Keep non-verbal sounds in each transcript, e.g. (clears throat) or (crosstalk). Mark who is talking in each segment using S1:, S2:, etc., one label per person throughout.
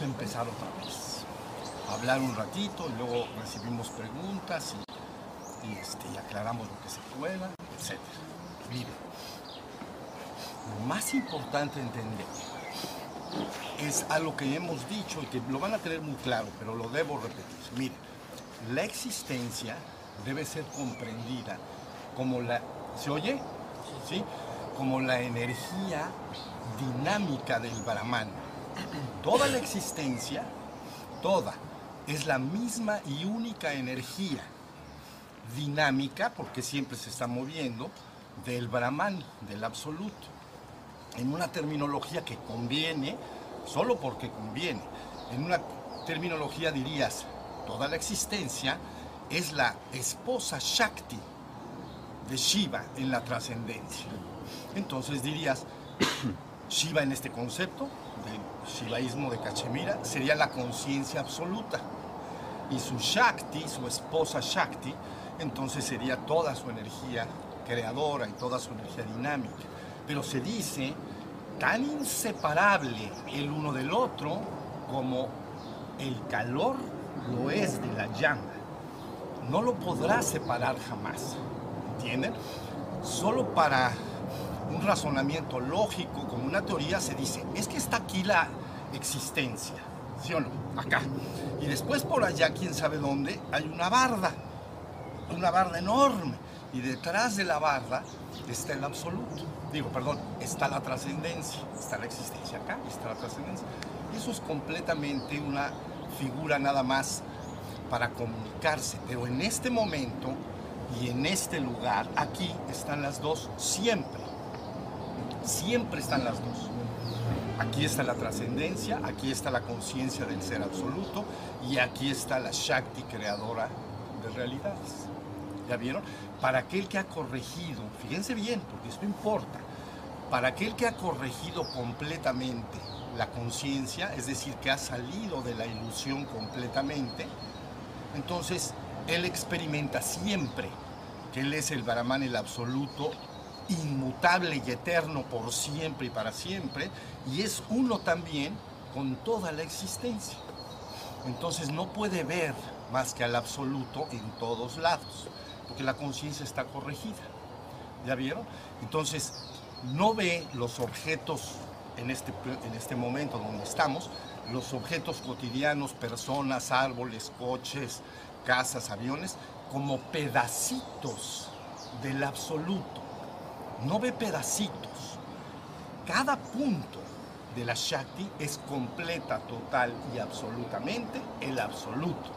S1: A empezar otra vez. Hablar un ratito y luego recibimos preguntas y, este, aclaramos lo que se pueda, etc. Miren, lo más importante entender es algo que hemos dicho y que lo van a tener muy claro, pero lo debo repetir. Miren, la existencia debe ser comprendida como la... ¿Se oye? ¿Sí? Como la energía dinámica del Brahman. Toda la existencia, toda, es la misma y única energía dinámica, porque siempre se está moviendo, del Brahman, del absoluto. En una terminología que conviene, solo porque conviene. En una terminología dirías, toda la existencia es la esposa Shakti de Shiva en la trascendencia. Entonces dirías, (coughs) Shiva en este concepto del shivaísmo de Cachemira sería la conciencia absoluta. Y su Shakti, su esposa Shakti, entonces sería toda su energía creadora y toda su energía dinámica. Pero se dice tan inseparable el uno del otro como el calor lo es de la llama. No lo podrá separar jamás. ¿Entienden? Solo para un razonamiento lógico, como una teoría, se dice, es que está aquí la existencia, ¿sí o no? Acá. Y después por allá, quién sabe dónde, hay una barda, una barda enorme. Y detrás de la barda está el absoluto. Digo, perdón, está la trascendencia, está la existencia acá, está la trascendencia. Eso es completamente una figura nada más para comunicarse. Pero en este momento y en este lugar, aquí están las dos siempre. Siempre están las dos. Aquí está la trascendencia, aquí está la conciencia del ser absoluto y aquí está la Shakti creadora de realidades. ¿Ya vieron? Para aquel que ha corregido, fíjense bien, porque esto importa, para aquel que ha corregido completamente la conciencia, es decir, que ha salido de la ilusión completamente, entonces él experimenta siempre que él es el Brahman, el absoluto, inmutable y eterno por siempre y para siempre, y es uno también con toda la existencia. Entonces no puede ver más que al absoluto en todos lados, porque la conciencia está corregida. ¿Ya vieron? Entonces no ve los objetos en este, en este momento donde estamos, los objetos cotidianos, personas, árboles, coches, casas, aviones, como pedacitos del absoluto. No ve pedacitos. Cada punto de la Shakti es completa, total y absolutamente el absoluto.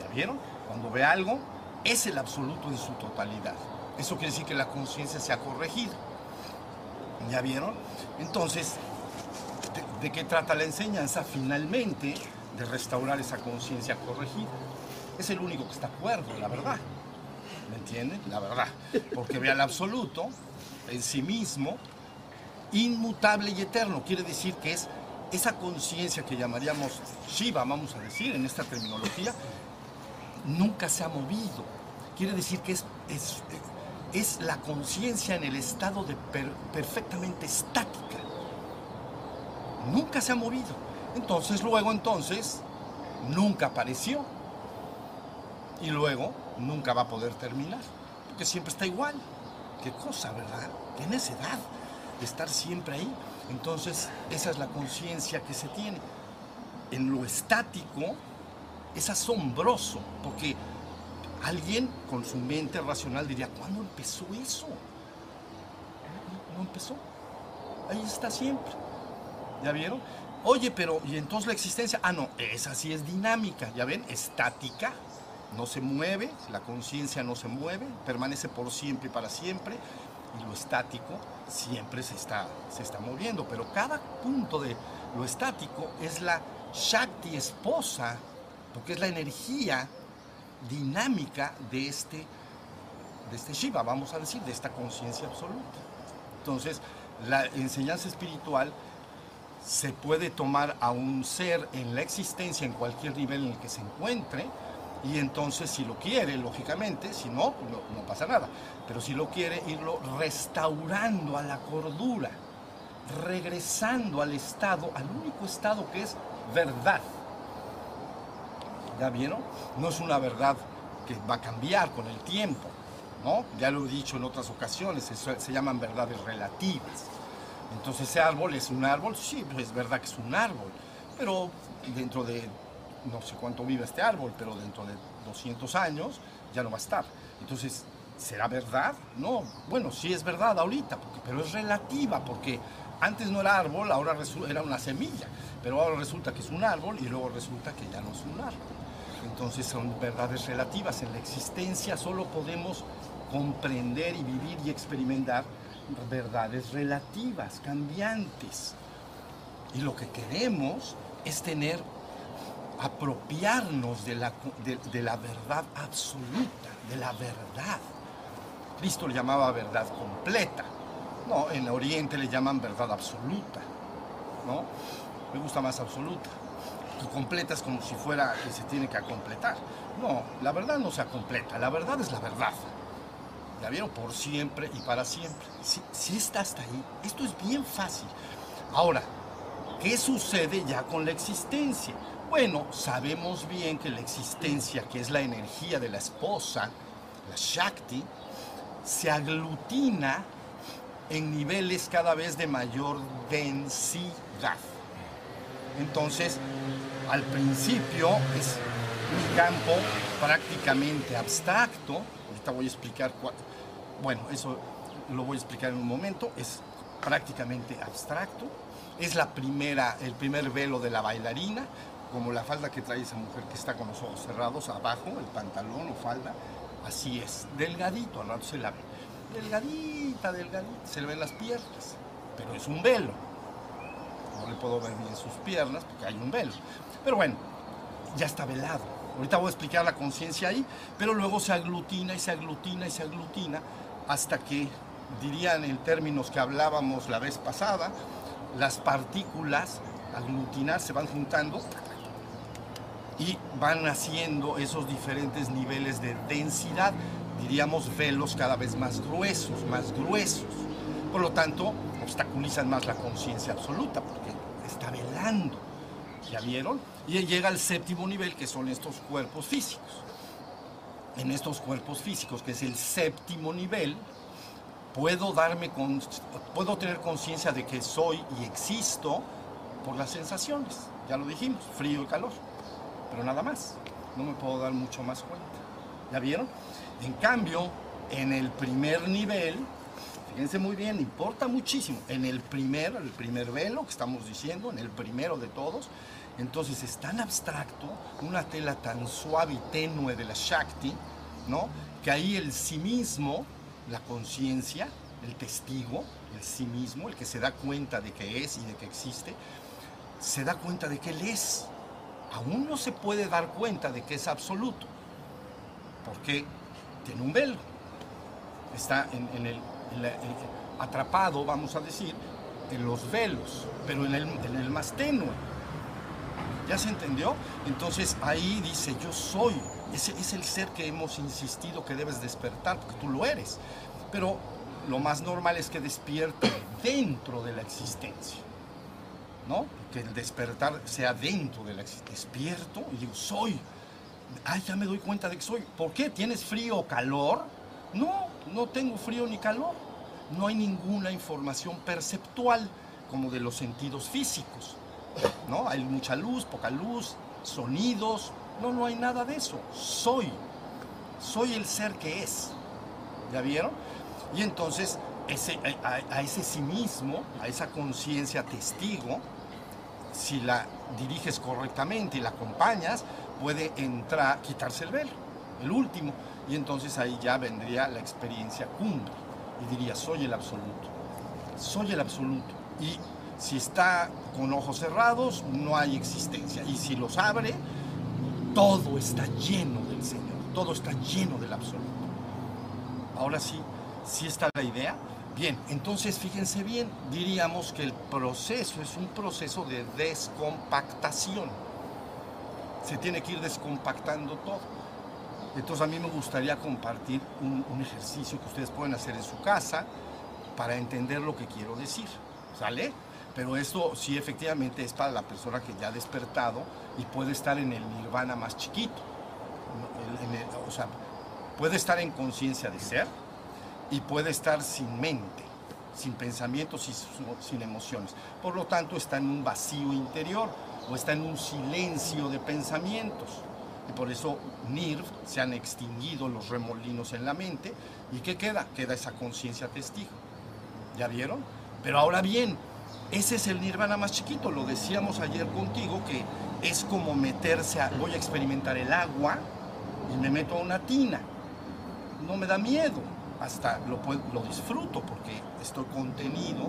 S1: ¿Ya vieron? Cuando ve algo, es el absoluto en su totalidad. Eso quiere decir que la conciencia se ha corregido. ¿Ya vieron? Entonces, ¿de, ¿de, qué trata la enseñanza? Finalmente, de restaurar esa conciencia corregida. Es el único que está acuerdo, la verdad. ¿Me entienden? La verdad. Porque ve al absoluto en sí mismo, inmutable y eterno. Quiere decir que es esa conciencia que llamaríamos Shiva, vamos a decir, en esta terminología, nunca se ha movido. Quiere decir que es, es, es la conciencia en el estado de per, perfectamente estática. Nunca se ha movido. Entonces, luego, entonces, nunca apareció. Y luego, nunca va a poder terminar. Porque siempre está igual. Qué cosa, ¿verdad? Qué necesidad de estar siempre ahí. Entonces, esa es la conciencia que se tiene. En lo estático, es asombroso, porque alguien con su mente racional diría, ¿cuándo empezó eso? No empezó. Ahí está siempre. ¿Ya vieron? Oye, pero, ¿y entonces la existencia? Ah, no, esa sí es dinámica, ¿ya ven? Estática, no se mueve, la conciencia no se mueve, permanece por siempre y para siempre, y lo estático siempre se está, se está moviendo, pero cada punto de lo estático es la Shakti esposa, porque es la energía dinámica de este, de este Shiva, vamos a decir, de esta conciencia absoluta. Entonces, la enseñanza espiritual se puede tomar a un ser en la existencia, en cualquier nivel en el que se encuentre, y entonces si lo quiere, lógicamente, si no, no, pasa nada, pero si lo quiere, irlo restaurando a la cordura. regresando al estado, al único estado que es verdad. ¿Ya vieron? No es una verdad que va a cambiar con el tiempo, ¿no? Ya lo he dicho en otras ocasiones, se, se llaman verdades relativas. Entonces ese árbol es un árbol, sí, pues es verdad que es un árbol, pero dentro de, no sé cuánto vive este árbol, pero dentro de 200 años ya no va a estar. Entonces, ¿será verdad? No, bueno, sí es verdad ahorita, pero es relativa, porque antes no era árbol, ahora era una semilla, pero ahora resulta que es un árbol y luego resulta que ya no es un árbol. Entonces son verdades relativas. En la existencia solo podemos comprender y vivir y experimentar verdades relativas, cambiantes. Y lo que queremos es tener, apropiarnos de la, de, la verdad absoluta, de la verdad. Cristo le llamaba verdad completa. No, en Oriente le llaman verdad absoluta. ¿no? Me gusta más absoluta. Y completa es como si fuera que se tiene que completar. No, la verdad no se completa, la verdad es la verdad. La vieron por siempre y para siempre. Si, si está hasta ahí, esto es bien fácil. Ahora, ¿qué sucede ya con la existencia? Bueno, sabemos bien que la existencia, que es la energía de la esposa, la Shakti, se aglutina en niveles cada vez de mayor densidad. Entonces, al principio es un campo prácticamente abstracto, ahorita voy a explicar, bueno, eso lo voy a explicar en un momento, es prácticamente abstracto, es la primera, el primer velo de la bailarina, como la falda que trae esa mujer que está con los ojos cerrados abajo, el pantalón o falda, así es, delgadito, al rato se la ve, delgadita, delgadita, se le ven las piernas, pero es un velo, no le puedo ver bien sus piernas porque hay un velo, pero bueno, ya está velado, Ahorita voy a explicar la conciencia ahí, pero luego se aglutina y se aglutina y se aglutina hasta que, dirían en términos que hablábamos la vez pasada, las partículas aglutinar se van juntando y van haciendo esos diferentes niveles de densidad, diríamos velos cada vez más gruesos, más gruesos. Por lo tanto, obstaculizan más la conciencia absoluta porque está velando. ¿Ya vieron? Y llega al séptimo nivel, que son estos cuerpos físicos. En estos cuerpos físicos, que es el séptimo nivel, puedo, darme puedo tener conciencia de que soy y existo por las sensaciones. Ya lo dijimos, frío y calor. Pero nada más. No me puedo dar mucho más cuenta. ¿Ya vieron? En cambio, en el primer nivel, fíjense muy bien, importa muchísimo. En el primer, el primer velo que estamos diciendo, en el primero de todos, entonces es tan abstracto, una tela tan suave y tenue de la Shakti, ¿no? Que ahí el sí mismo, la conciencia, el testigo, el sí mismo, el que se da cuenta de que es y de que existe, se da cuenta de que él es. Aún no se puede dar cuenta de que es absoluto, porque tiene un velo. Está en, el, atrapado, vamos a decir, en los velos, pero en el, en el más tenue. ¿Ya se entendió? Entonces ahí dice, yo soy. Ese es el ser que hemos insistido que debes despertar, porque tú lo eres. Pero lo más normal es que despierte dentro de la existencia. ¿No? Que el despertar sea dentro de la existencia. Despierto y digo, soy. Ay, ya me doy cuenta de que soy. ¿Por qué? ¿Tienes frío o calor? No, no tengo frío ni calor. No hay ninguna información perceptual como de los sentidos físicos. ¿no? Hay mucha luz, poca luz, sonidos. No, no hay nada de eso. Soy. Soy el ser que es. ¿Ya vieron? Y entonces ese, a, ese sí mismo, a esa conciencia testigo, si la diriges correctamente y la acompañas, puede entrar, quitarse el velo, el último. Y entonces ahí ya vendría la experiencia cumbre. Y diría, soy el absoluto. Soy el absoluto. Y si está con ojos cerrados, no hay existencia. Y si los abre, todo está lleno del Señor, todo está lleno del absoluto. Ahora sí, ¿sí está la idea? Bien, entonces fíjense bien, diríamos que el proceso es un proceso de descompactación. Se tiene que ir descompactando todo. Entonces a mí me gustaría compartir un, ejercicio que ustedes pueden hacer en su casa para entender lo que quiero decir. ¿sale? Pero esto sí efectivamente es para la persona que ya ha despertado y puede estar en el nirvana más chiquito. o sea, puede estar en conciencia de ser y puede estar sin mente, sin pensamientos y sin emociones. Por lo tanto, está en un vacío interior o está en un silencio de pensamientos. Y por eso NIRV se han extinguido los remolinos en la mente. ¿Y qué queda? Queda esa conciencia testigo. ¿Ya vieron? Pero ahora bien, ese es el nirvana más chiquito. Lo decíamos ayer contigo que es como meterse a. Voy a experimentar el agua y me meto a una tina. No me da miedo. Hasta lo, lo disfruto porque estoy contenido,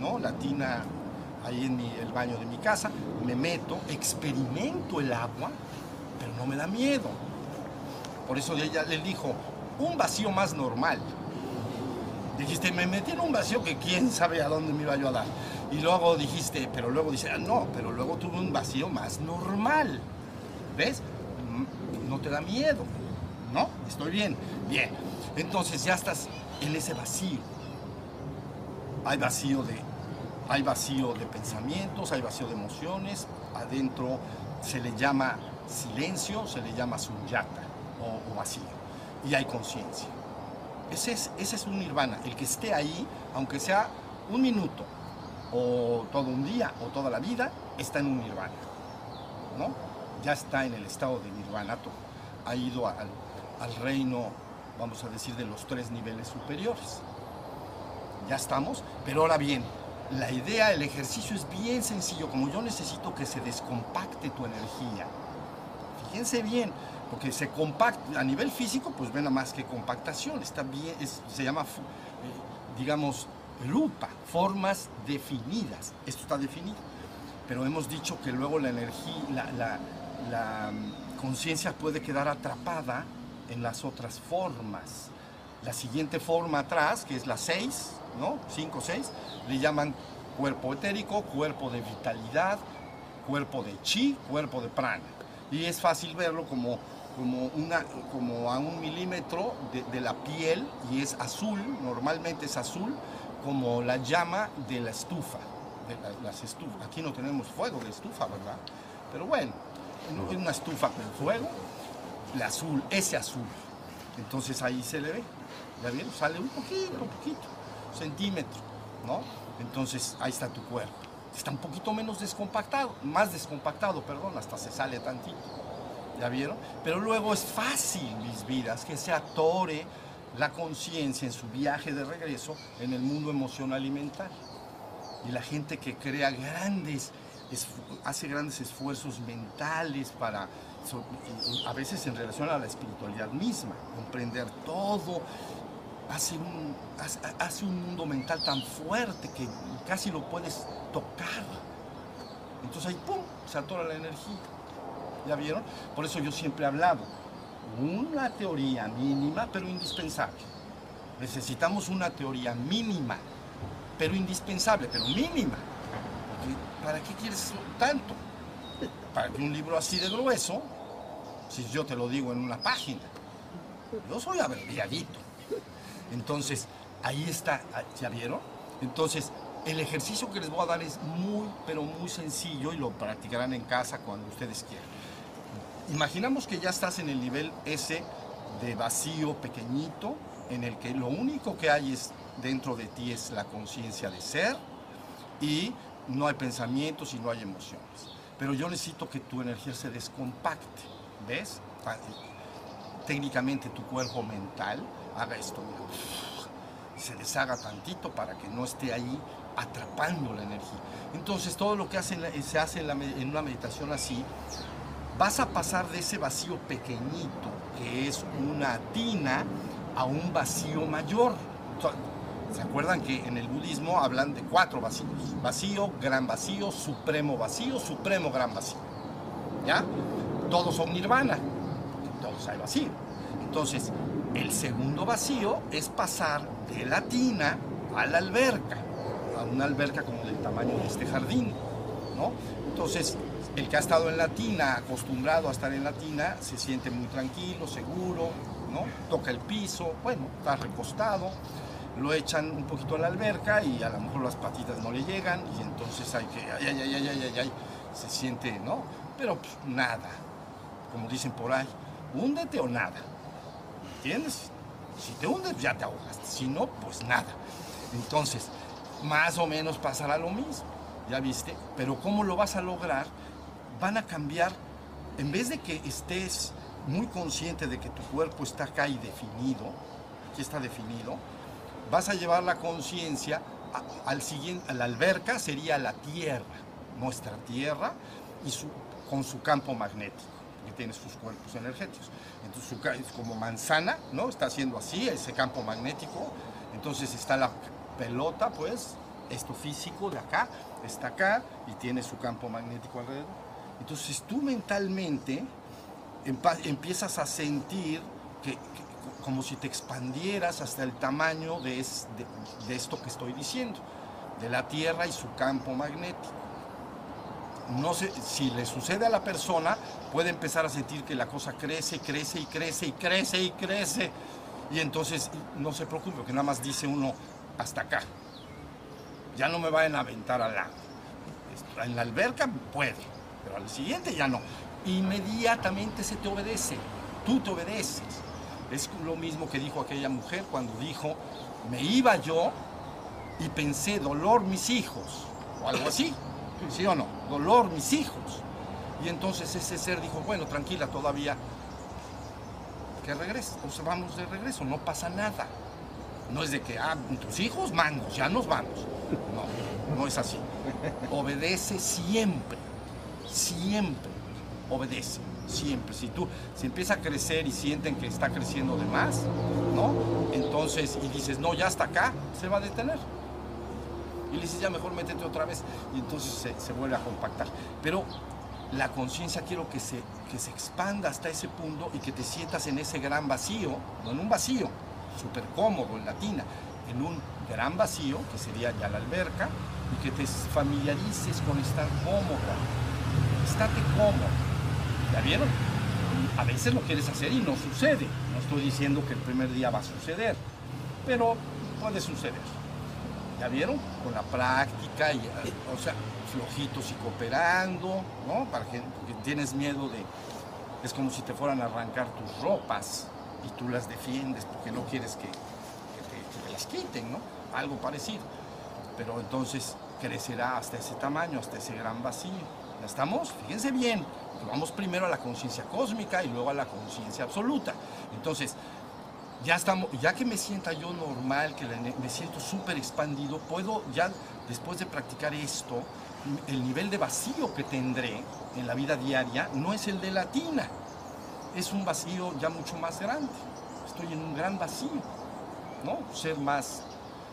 S1: ¿no? La tina ahí en el baño de mi casa, me meto, experimento el agua pero no me da miedo. Por eso ella le dijo, un vacío más normal. Dijiste, me metí en un vacío que quién sabe a dónde me iba yo a dar. Y luego dijiste, pero luego dice, ah, no, pero luego tuve un vacío más normal. ¿Ves? Mm, no te da miedo. ¿No? Estoy bien. Bien. Entonces ya estás en ese vacío. Hay vacío de, hay vacío de pensamientos, hay vacío de emociones. Adentro se le llama silencio se le llama sunyata o, vacío. Y hay conciencia. Ese es, ese es un nirvana. El que esté ahí, aunque sea un minuto, o todo un día, o toda la vida, está en un nirvana. ¿No? Ya está en el estado de nirvanato. Ha ido al reino, vamos a decir, de los tres niveles superiores. Ya estamos, pero ahora bien, la idea, el ejercicio es bien sencillo. Como yo necesito que se descompacte tu energía, fíjense bien, porque se compacta, a nivel físico, pues ven a más que compactación, está bien, se llama, eh, digamos, lupa, formas definidas, esto está definido, pero hemos dicho que luego la energía, la, la mm, conciencia puede quedar atrapada en las otras formas. La siguiente forma atrás, que es la 6, ¿no? 5, 6, le llaman cuerpo etérico, cuerpo de vitalidad, cuerpo de chi, cuerpo de prana y es fácil verlo como, como, una, como a un milímetro de, la piel y es azul, normalmente es azul, como la llama de la estufa. De las estufas. Aquí no tenemos fuego de estufa, ¿verdad? Pero bueno, es una estufa con fuego, el azul, ese azul. Entonces ahí se le ve, ¿ya vieron? Sale un poquito, un poquito, centímetro, ¿no? Entonces ahí está tu cuerpo está un poquito menos descompactado, más descompactado, perdón, hasta se sale tantito. ¿Ya vieron? Pero luego es fácil, mis vidas, que se atore la conciencia en su viaje de regreso en el mundo emocional y. Y la gente que crea grandes, hace grandes esfuerzos mentales para, a veces en relación a la espiritualidad misma, comprender todo, hace un, hace un mundo mental tan fuerte que casi lo puedes tocar. Entonces ahí, ¡pum!, se atora la energía. ¿Ya vieron? Por eso yo siempre he hablado, una teoría mínima pero indispensable. Necesitamos una teoría mínima, pero indispensable, pero mínima. ¿Para qué quieres tanto? Para un libro así de grueso, si yo te lo digo en una página, yo soy abreviadito. Entonces, ahí está, ¿ya vieron? Entonces, el ejercicio que les voy a dar es muy, pero muy sencillo y lo practicarán en casa cuando ustedes quieran. Imaginamos que ya estás en el nivel S de vacío pequeñito, en el que lo único que hay es dentro de ti es la conciencia de ser y no hay pensamientos y no hay emociones. Pero yo necesito que tu energía se descompacte, ¿ves? Técnicamente tu cuerpo mental haga esto, se deshaga tantito para que no esté ahí atrapando la energía. Entonces todo lo que se hace en, una meditación así, vas a pasar de ese vacío pequeñito, que es una tina, a un vacío mayor. ¿Se acuerdan que en el budismo hablan de cuatro vacíos? Vacío, gran vacío, supremo vacío, supremo gran vacío. ¿Ya? Todos son nirvana, todos hay vacío. Entonces, el segundo vacío es pasar de la tina a la alberca una alberca como del tamaño de este jardín, ¿no? Entonces, el que ha estado en la tina, acostumbrado a estar en la tina, se siente muy tranquilo, seguro, ¿no? Toca el piso, bueno, está recostado, lo echan un poquito a la alberca y a lo mejor las patitas no le llegan y entonces hay que, ay, ay, ay, ay, ay, ay, se siente, ¿no? Pero pues, nada, como dicen por ahí, húndete o nada, ¿entiendes? Si te hundes, ya te ahogas, si no, pues nada. Entonces, más o menos pasará lo mismo, ¿ya viste? Pero ¿cómo lo vas a lograr? Van a cambiar, en vez de que estés muy consciente de que tu cuerpo está acá y definido, aquí está definido, vas a llevar la conciencia al siguiente, a la alberca sería la Tierra, nuestra Tierra, y su, con su campo magnético, que tiene sus cuerpos energéticos. Entonces, su, es como manzana, ¿no? Está haciendo así, ese campo magnético. Entonces está la pelota, pues, esto físico de acá, está acá y tiene su campo magnético alrededor. Entonces tú mentalmente empiezas a sentir que, como si te expandieras hasta el tamaño de, de, esto que estoy diciendo, de la Tierra y su campo magnético. No si le sucede a la persona, puede empezar a sentir que la cosa crece, crece y crece y crece y crece. Y entonces no se preocupe, porque nada más dice uno hasta acá. Ya no me vayan a aventar al agua. En la alberca puede, pero al siguiente ya no. Inmediatamente se te obedece, tú te obedeces. Es lo mismo que dijo aquella mujer cuando dijo, me iba yo y pensé, dolor mis hijos, o algo así, ¿sí o no? Dolor mis hijos. Y entonces ese ser dijo, bueno, tranquila, todavía que regrese, vamos de regreso, no pasa nada. No es de que, ah, tus hijos, manos, ya nos vamos. No, no es así. Obedece siempre, siempre, obedece siempre. Si tú, si empieza a crecer y sienten que está creciendo de más, ¿no? Entonces, y dices, no, ya hasta acá, se va a detener. Y le dices, ya mejor métete otra vez. Y entonces se, vuelve a compactar. Pero la conciencia quiero que se, que se expanda hasta ese punto y que te sientas en ese gran vacío, no en un vacío, súper cómodo en latina, en un gran vacío, que sería ya la alberca, y que te familiarices con estar cómodo. Estate cómodo ¿Ya vieron? A veces lo quieres hacer y no sucede. No estoy diciendo que el primer día va a suceder, pero puede suceder. ¿Ya vieron? Con la práctica, y, o sea, flojitos y cooperando, ¿no? Para que, porque tienes miedo de... Es como si te fueran a arrancar tus ropas y tú las defiendes porque no quieres que, te, te las quiten, ¿no? Algo parecido. Pero entonces crecerá hasta ese tamaño, hasta ese gran vacío. ¿Ya estamos? Fíjense bien, vamos primero a la conciencia cósmica y luego a la conciencia absoluta. Entonces, ya estamos, ya que me sienta yo normal, que me siento súper expandido, puedo ya después de practicar esto, el nivel de vacío que tendré en la vida diaria no es el de la tina, es un vacío ya mucho más grande. Estoy en un gran vacío, ¿no? Ser más,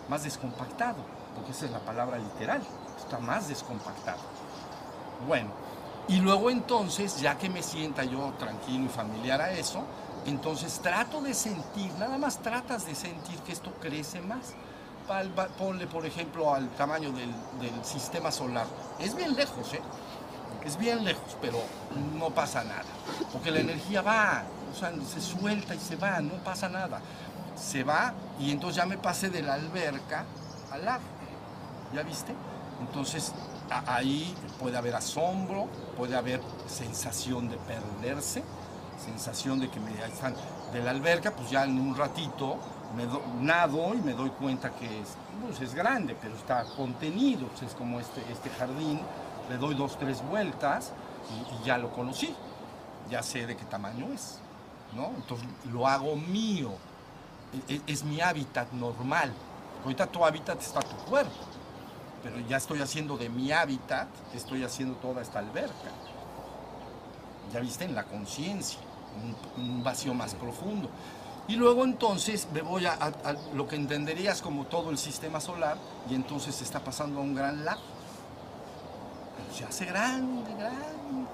S1: más descompactado, porque esa es la palabra literal, está más descompactado. Bueno, y luego entonces, ya que me sienta yo tranquilo y familiar a eso, entonces trato de sentir, nada más tratas de sentir que esto crece más. Ponle, por ejemplo, al tamaño del, sistema solar. Es bien lejos, ¿eh? Es bien lejos, pero no pasa nada. Porque la energía va, o sea, se suelta y se va, no pasa nada. Se va y entonces ya me pasé de la alberca al lago. ¿Ya viste? Entonces ahí puede haber asombro, puede haber sensación de perderse, sensación de que me están de la alberca, pues ya en un ratito me nado y me doy cuenta que es, pues es grande, pero está contenido, es como este, este jardín, le doy dos, tres vueltas y, ya lo conocí, ya sé de qué tamaño es, ¿no? Entonces lo hago mío, es, e, es mi hábitat normal, ahorita tu hábitat está tu cuerpo, pero ya estoy haciendo de mi hábitat, estoy haciendo toda esta alberca. Ya viste, en la conciencia, un, vacío más profundo. Y luego entonces me voy a, lo que entenderías como todo el sistema solar y entonces se está pasando a un gran lago. Se hace grande, grande,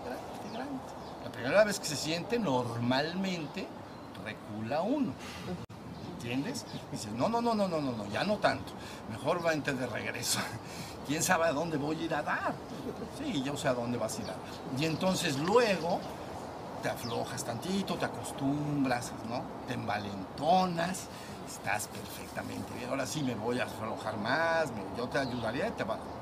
S1: grande, grande. La primera vez que se siente normalmente recula uno. ¿entiendes? dices, no, no, no, no, no, no, ya no tanto, mejor va a de regreso. (laughs) ¿Quién sabe a dónde voy a ir a dar? Sí, yo sé a dónde vas a ir a dar. Y entonces luego te aflojas tantito, te acostumbras, ¿no? Te envalentonas, estás perfectamente bien. Ahora sí me voy a aflojar más, yo te ayudaría,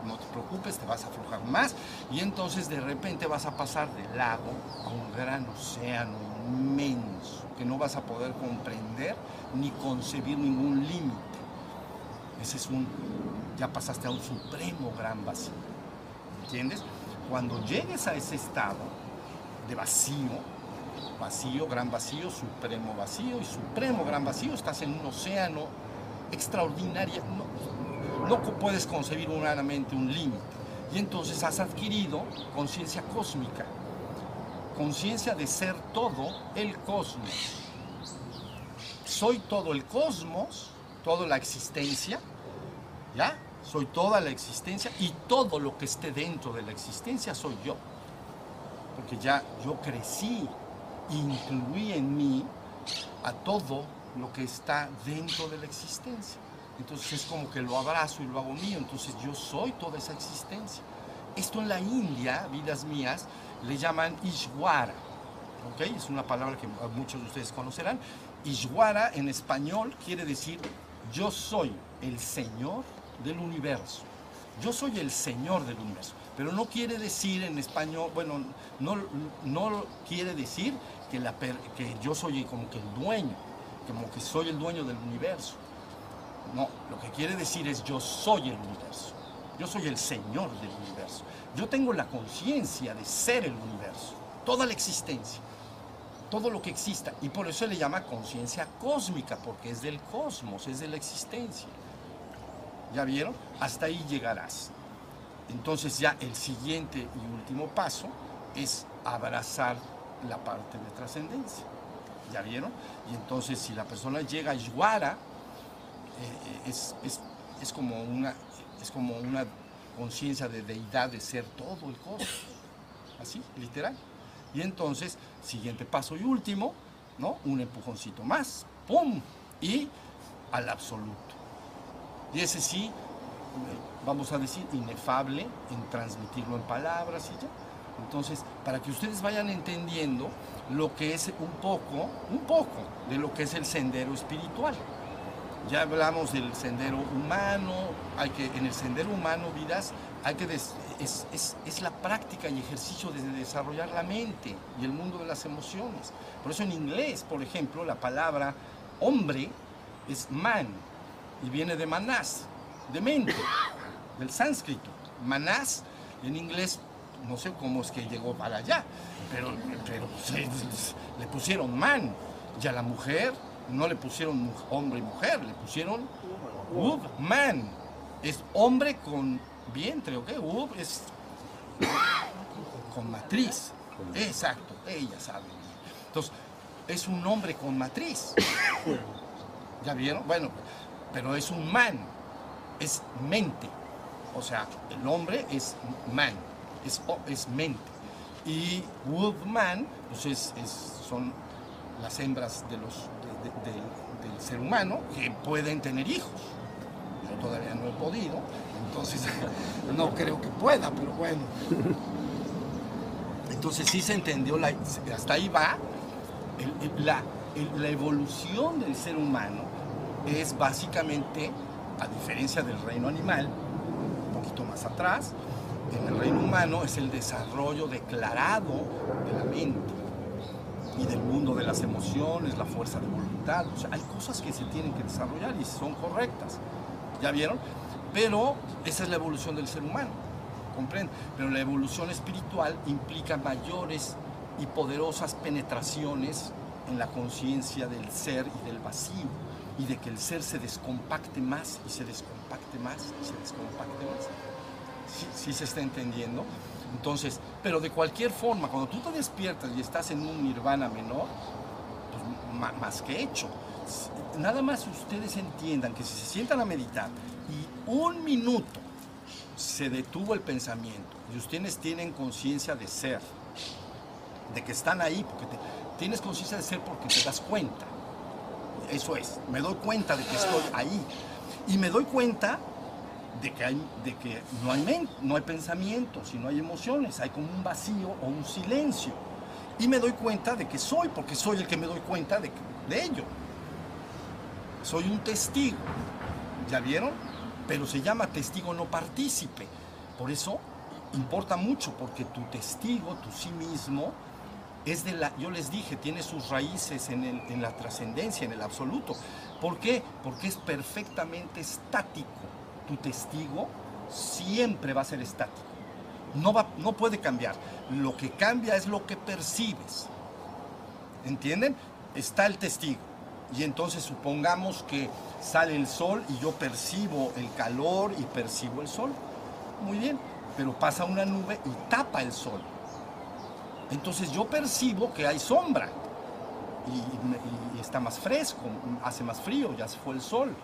S1: no te preocupes, te vas a aflojar más. Y entonces de repente vas a pasar del lago a un gran océano inmenso que no vas a poder comprender ni concebir ningún límite. Ese es un, ya pasaste a un supremo gran vacío. ¿Entiendes? Cuando llegues a ese estado de vacío, vacío, gran vacío, supremo vacío y supremo gran vacío, estás en un océano extraordinario, no, puedes concebir humanamente un límite. Y entonces has adquirido conciencia cósmica, conciencia de ser todo el cosmos. Soy todo el cosmos, toda la existencia, ¿ya? Soy toda la existencia y todo lo que esté dentro de la existencia soy yo. Porque ya yo crecí, incluí en mí a todo lo que está dentro de la existencia. Entonces es como que lo abrazo y lo hago mío. Entonces yo soy toda esa existencia. Esto en la India, vidas mías, le llaman Ishwara. ¿okay? Es una palabra que muchos de ustedes conocerán. Ishwara en español quiere decir yo soy el Señor del universo. Yo soy el Señor del universo. Pero no quiere decir en español, bueno, no, no quiere decir que, la, que yo soy como que el dueño, como que soy el dueño del universo. No, lo que quiere decir es yo soy el universo. Yo soy el Señor del universo. Yo tengo la conciencia de ser el universo, toda la existencia, todo lo que exista. Y por eso le llama conciencia cósmica, porque es del cosmos, es de la existencia. ¿Ya vieron? Hasta ahí llegarás. Entonces ya el siguiente y último paso es abrazar la parte de trascendencia. ¿Ya vieron? Y entonces si la persona llega a Ishwara, eh, es, es, como una, es como una conciencia de deidad de ser todo el cosmos. Así, literal. Y entonces, siguiente paso y último, ¿no? Un empujoncito más, ¡pum! Y al absoluto. Y ese sí, vamos a decir, inefable en transmitirlo en palabras y ya. Entonces, para que ustedes vayan entendiendo lo que es un poco, un poco de lo que es el sendero espiritual. Ya hablamos del sendero humano, hay que, en el sendero humano, vidas, hay que es, es, es, la práctica y ejercicio de desarrollar la mente y el mundo de las emociones. Por eso en inglés, por ejemplo, la palabra hombre es man, y viene de manás, de mente, del sánscrito. Manás en inglés, no sé cómo es que llegó para allá, pero, pero le pusieron man. Y a la mujer no le pusieron hombre y mujer, le pusieron man. Es hombre con vientre, ¿ok? Ub es con matriz. Exacto, ella sabe. Entonces, es un hombre con matriz. ¿Ya vieron? Bueno, pero es un man, es mente. O sea, el hombre es man, es, es mente. Y woman, pues es, son las hembras de los, del ser humano que pueden tener hijos. Yo todavía no he podido, entonces (laughs) no creo que pueda, pero bueno. Entonces sí se entendió, la, hasta ahí va la, la evolución del ser humano es básicamente, a diferencia del reino animal, un poquito más atrás, en el reino humano es el desarrollo declarado de la mente y del mundo de las emociones, la fuerza de voluntad. O sea, hay cosas que se tienen que desarrollar y son correctas. ¿Ya vieron? Pero esa es la evolución del ser humano. ¿Comprenden? Pero la evolución espiritual implica mayores y poderosas penetraciones en la conciencia del ser y del vacío y de que el ser se descompacte más y se descompacte más y se descompacte más. Sí, se está entendiendo. Entonces, pero de cualquier forma, cuando tú te despiertas y estás en un nirvana menor, pues más que hecho. Nada más ustedes entiendan que si se sientan a meditar y un minuto se detuvo el pensamiento y ustedes tienen conciencia de ser, de que están ahí, porque tienes conciencia de ser porque te das cuenta eso es, me doy cuenta de que estoy ahí. Y me doy cuenta de que, hay, de que no, hay no hay pensamientos y no hay emociones, hay como un vacío o un silencio. Y me doy cuenta de que soy, porque soy el que me doy cuenta de, de ello. Soy un testigo. ¿Ya vieron? Pero se llama testigo no partícipe. Por eso importa mucho, porque tu testigo, tu sí mismo, es de la, yo les dije, tiene sus raíces en, en la trascendencia, en el absoluto. ¿Por qué? Porque es perfectamente estático. Tu testigo siempre va a ser estático. No, va, no puede cambiar. Lo que cambia es lo que percibes. ¿Entienden? Está el testigo. Y entonces supongamos que sale el sol y yo percibo el calor y percibo el sol. Muy bien, pero pasa una nube y tapa el sol. Entonces yo percibo que hay sombra y, está más fresco, hace más frío, ya se fue el sol,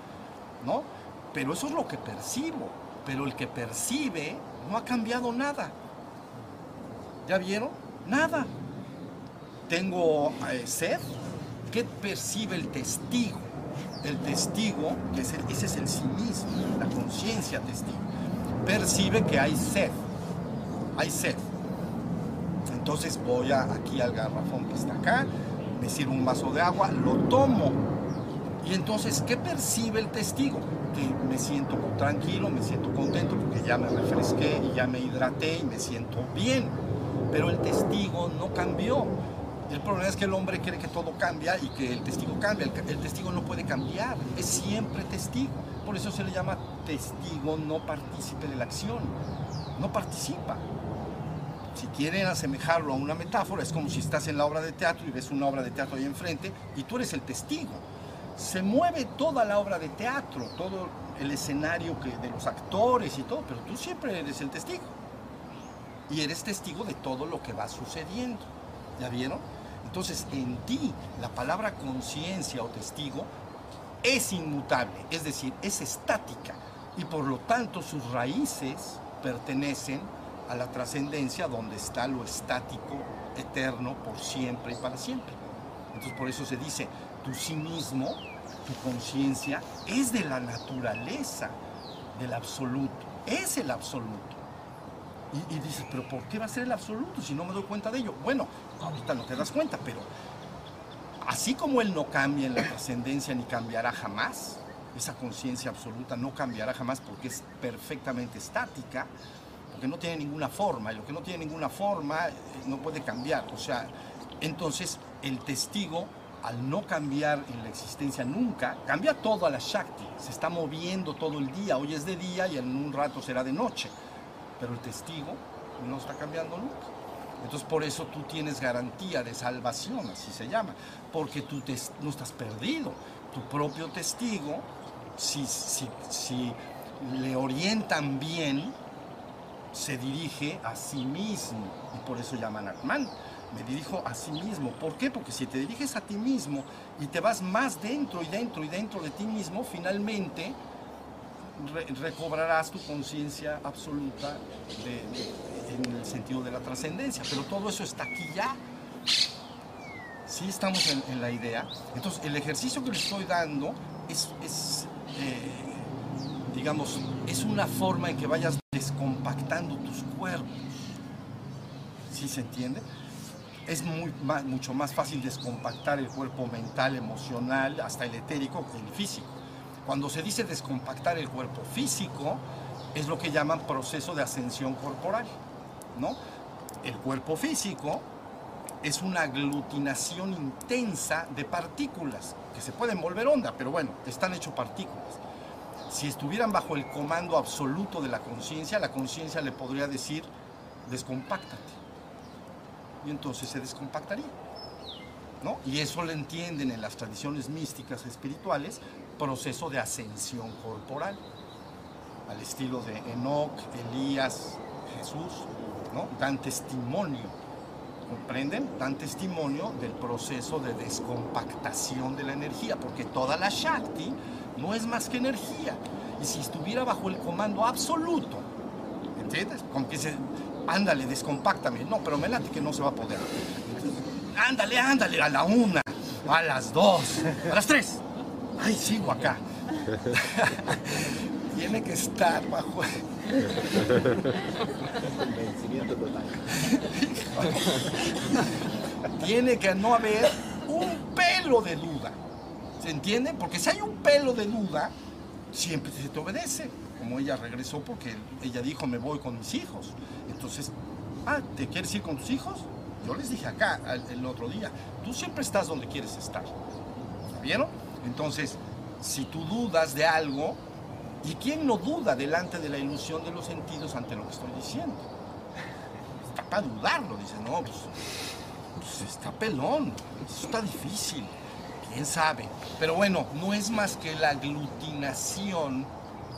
S1: ¿no? Pero eso es lo que percibo. Pero el que percibe no ha cambiado nada. ¿Ya vieron? Nada. Tengo eh, sed. ¿Qué percibe el testigo? El testigo, que es ese es el sí mismo, la conciencia testigo, percibe que hay sed. Hay sed. Entonces voy a, aquí al garrafón que está acá, me sirvo un vaso de agua, lo tomo. Y entonces, ¿qué percibe el testigo? Que me siento tranquilo, me siento contento porque ya me refresqué y ya me hidraté y me siento bien. Pero el testigo no cambió. El problema es que el hombre quiere que todo cambia y que el testigo cambie. El, el, testigo no puede cambiar, es siempre testigo. Por eso se le llama testigo no partícipe de la acción. No participa. Si quieren asemejarlo a una metáfora, es como si estás en la obra de teatro y ves una obra de teatro ahí enfrente y tú eres el testigo. Se mueve toda la obra de teatro, todo el escenario que, de los actores y todo, pero tú siempre eres el testigo. Y eres testigo de todo lo que va sucediendo. ¿Ya vieron? Entonces, en ti, la palabra conciencia o testigo es inmutable, es decir, es estática y por lo tanto sus raíces pertenecen a la trascendencia donde está lo estático, eterno, por siempre y para siempre. Entonces por eso se dice, tu sí mismo, tu conciencia, es de la naturaleza del absoluto, es el absoluto. Y, y, dices, pero ¿por qué va a ser el absoluto si no me doy cuenta de ello? Bueno, ahorita no te das cuenta, pero así como Él no cambia en la trascendencia ni cambiará jamás, esa conciencia absoluta no cambiará jamás porque es perfectamente estática, porque no tiene ninguna forma, y lo que no tiene ninguna forma eh, no puede cambiar. O sea, entonces el testigo, al no cambiar en la existencia nunca, cambia todo a la Shakti, se está moviendo todo el día, hoy es de día y en un rato será de noche pero el testigo no está cambiando nunca. Entonces por eso tú tienes garantía de salvación, así se llama, porque tú no estás perdido. Tu propio testigo, si, si, si le orientan bien, se dirige a sí mismo y por eso llaman Atman. Me dirijo a sí mismo. ¿Por qué? Porque si te diriges a ti mismo y te vas más dentro y dentro y dentro de ti mismo, finalmente re recobrarás tu conciencia absoluta en el sentido de la trascendencia. Pero todo eso está aquí ya. Sí estamos en, la idea. Entonces, el ejercicio que le estoy dando es, es eh, digamos, es una forma en que vayas descompactando tus cuerpos. ¿Sí se entiende? Es mucho más fácil descompactar el cuerpo mental, emocional, hasta el etérico que el físico. Cuando se dice descompactar el cuerpo físico, es lo que llaman proceso de ascensión corporal, ¿no? El cuerpo físico es una aglutinación intensa de partículas, que se pueden volver onda, pero bueno, están hechos partículas. Si estuvieran bajo el comando absoluto de la conciencia, la conciencia le podría decir, descompáctate. Y entonces se descompactaría. ¿no? Y eso lo entienden en las tradiciones místicas espirituales, proceso de ascensión corporal, al estilo de Enoch, Elías, Jesús, ¿no? dan testimonio, ¿comprenden? Dan testimonio del proceso de descompactación de la energía, porque toda la Shakti no es más que energía. Y si estuviera bajo el comando absoluto, ¿entiendes? Con que se, ándale, descompáctame. No, pero me late que no se va a poder. Ándale, ándale, a la una, a las dos, a las tres. Ay, sigo acá. (laughs) Tiene que estar bajo.
S2: Vencimiento total. (laughs)
S1: tiene que no haber un pelo de duda. ¿Se entiende? Porque si hay un pelo de duda, siempre se te obedece. Como ella regresó porque ella dijo, me voy con mis hijos. Entonces, ah, ¿te quieres ir con tus hijos? Yo les dije acá el otro día, tú siempre estás donde quieres estar. ¿Vieron? Entonces, si tú dudas de algo, ¿y quién no duda delante de la ilusión de los sentidos ante lo que estoy diciendo? Está para dudarlo, dice, no, pues, pues está pelón, eso está difícil, quién sabe. Pero bueno, no es más que la aglutinación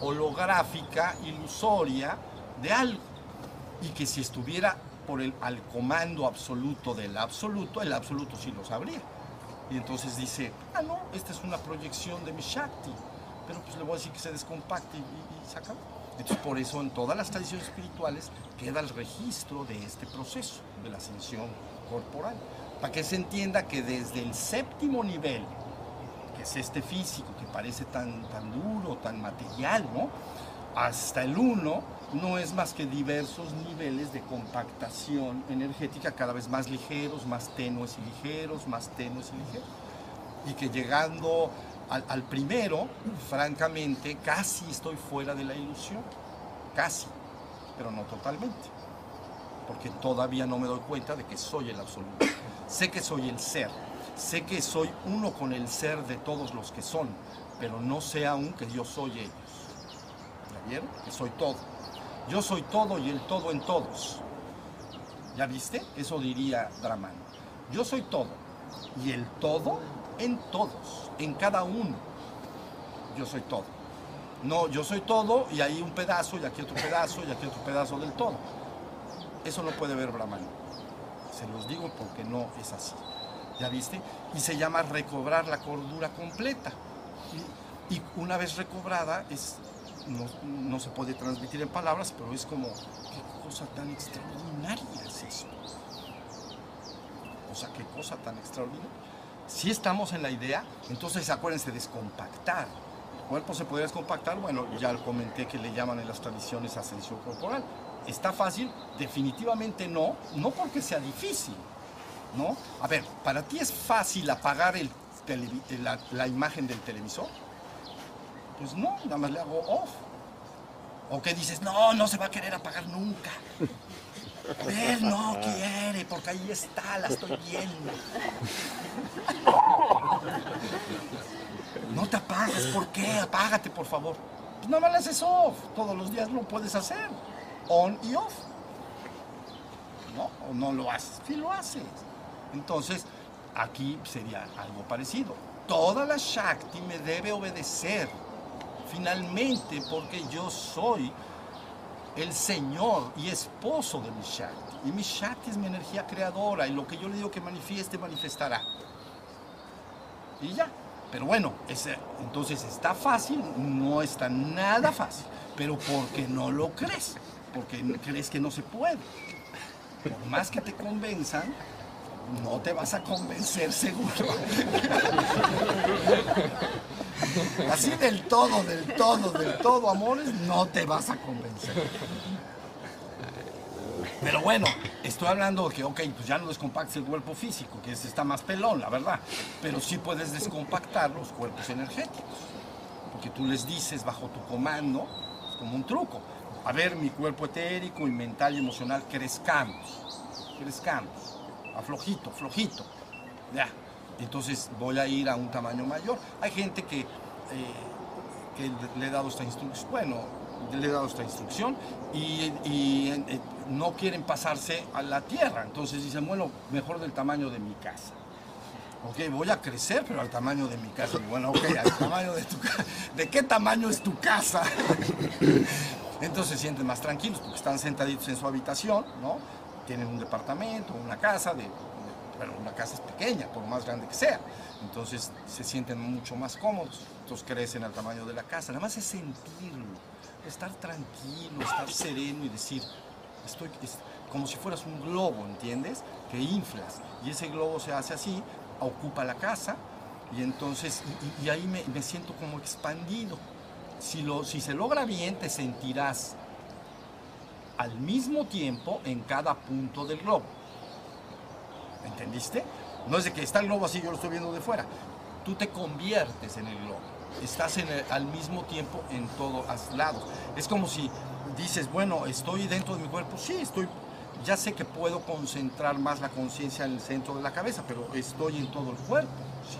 S1: holográfica, ilusoria de algo. Y que si estuviera por el, al comando absoluto del absoluto, el absoluto sí lo sabría. Y entonces dice, ah, no, esta es una proyección de mi Shakti, pero pues le voy a decir que se descompacte y, y se acabó. Entonces por eso en todas las tradiciones espirituales queda el registro de este proceso, de la ascensión corporal, para que se entienda que desde el séptimo nivel, que es este físico que parece tan, tan duro, tan material, ¿no? hasta el uno, no es más que diversos niveles de compactación energética cada vez más ligeros, más tenues y ligeros, más tenues y ligeros. Y que llegando al, primero, francamente, casi estoy fuera de la ilusión, casi, pero no totalmente, porque todavía no me doy cuenta de que soy el absoluto. Sé que soy el ser, sé que soy uno con el ser de todos los que son, pero no sé aún que yo soy ellos. ¿Ya vieron? Que soy todo. Yo soy todo y el todo en todos. ¿Ya viste? Eso diría Brahman. Yo soy todo y el todo en todos, en cada uno. Yo soy todo. No, yo soy todo y hay un pedazo y aquí otro pedazo y aquí otro pedazo del todo. Eso no puede ver Brahman. Se los digo porque no es así. ¿Ya viste? Y se llama recobrar la cordura completa. Y, y una vez recobrada es no, se puede transmitir en palabras, pero es como, qué cosa tan extraordinaria es eso. O sea, qué cosa tan extraordinaria. Si estamos en la idea, entonces acuérdense, descompactar. El cuerpo se puede descompactar, bueno, ya comenté que le llaman en las tradiciones ascensión corporal. ¿Está fácil? Definitivamente no, no porque sea difícil, ¿no? A ver, ¿para ti es fácil apagar la imagen del televisor? Pues no, nada más le hago off. O que dices, no, no se va a querer apagar nunca. A ver, no quiere, porque ahí está, la estoy viendo. No te apagas, ¿por qué? Apágate, por favor. Pues nada más le haces off. Todos los días lo puedes hacer. On y off. ¿No? O no lo haces. Sí lo haces. Entonces, aquí sería algo parecido. Toda la Shakti me debe obedecer finalmente porque yo soy el Señor y esposo de mi Shakti. Y mi Shakti es mi energía creadora y lo que yo le digo que manifieste, manifestará. Y ya. Pero bueno, ese, entonces está fácil, no está nada fácil, pero porque no lo crees, porque crees que no se puede. Por más que te convenzan, no te vas a convencer seguro. Así del todo, del todo, del todo, amores, no te vas a convencer. Pero bueno, estoy hablando de que, ok, pues ya no descompactes el cuerpo físico, que está más pelón, la verdad. Pero sí puedes descompactar los cuerpos energéticos. Porque tú les dices bajo tu comando, es como un truco. A ver, mi cuerpo etérico y mental y emocional, crezcamos. Crezcamos. Aflojito, flojito. Ya, entonces voy a ir a un tamaño mayor. Hay gente que, eh, le he dado esta instrucción, bueno, le he dado esta instrucción y, eh, no quieren pasarse a la tierra. Entonces dicen, bueno, mejor del tamaño de mi casa. Ok, voy a crecer, pero al tamaño de mi casa. bueno, ok, al tamaño de tu casa. ¿De qué tamaño es tu casa? Entonces se sienten más tranquilos porque están sentaditos en su habitación, ¿no? Tienen un departamento, una casa de pero una casa es pequeña, por más grande que sea. Entonces se sienten mucho más cómodos, entonces crecen al tamaño de la casa. Nada más es sentirlo, estar tranquilo, estar sereno y decir, estoy como si fueras un globo, ¿entiendes? Que inflas y ese globo se hace así, ocupa la casa y entonces, y, ahí me, siento como expandido. Si, lo, si se logra bien, te sentirás al mismo tiempo en cada punto del globo. ¿Entendiste? No es de que está el globo así, yo lo estoy viendo de fuera. Tú te conviertes en el globo. Estás en el- al mismo tiempo en todos lados. Es como si dices, bueno, estoy dentro de mi cuerpo. Sí, estoy. Ya sé que puedo concentrar más la conciencia en el centro de la cabeza, pero estoy en todo el cuerpo. sí,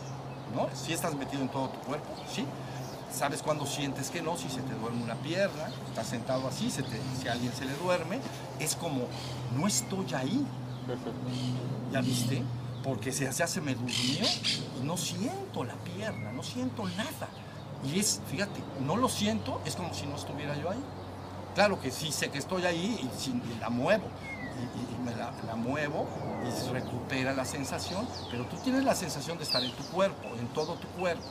S1: ¿No? Si estás metido en todo tu cuerpo, sí. ¿Sabes cuando sientes que no? Si se te duerme una pierna, estás sentado así, se te- si a alguien se le duerme, es como, no estoy ahí. (laughs) ¿Ya viste? Porque se, se hace me durmió y no siento la pierna, no siento nada. Y es, fíjate, no lo siento, es como si no estuviera yo ahí. Claro que sí sé que estoy ahí y, si- y la muevo. Y, y- y me la, la muevo y se recupera la sensación, pero tú tienes la sensación de estar en tu cuerpo, en todo tu cuerpo.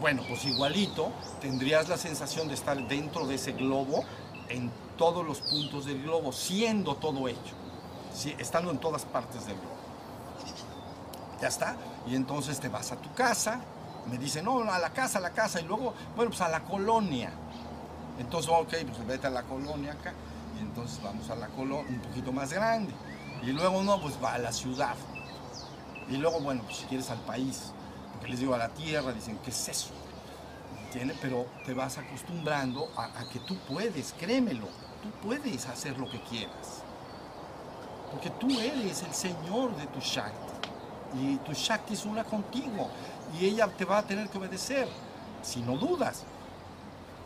S1: Bueno, pues igualito tendrías la sensación de estar dentro de ese globo, en todos los puntos del globo, siendo todo hecho, sí, estando en todas partes del globo. Ya está. Y entonces te vas a tu casa, me dicen, no, a la casa, a la casa, y luego, bueno, pues a la colonia. Entonces, ok, pues vete a la colonia acá, y entonces vamos a la colonia un poquito más grande. Y luego, no, pues va a la ciudad. Y luego, bueno, pues si quieres al país, porque les digo a la tierra, dicen, ¿qué es eso? Pero te vas acostumbrando a, a que tú puedes, créemelo, tú puedes hacer lo que quieras. Porque tú eres el señor de tu Shakti. Y tu Shakti es una contigo. Y ella te va a tener que obedecer, si no dudas.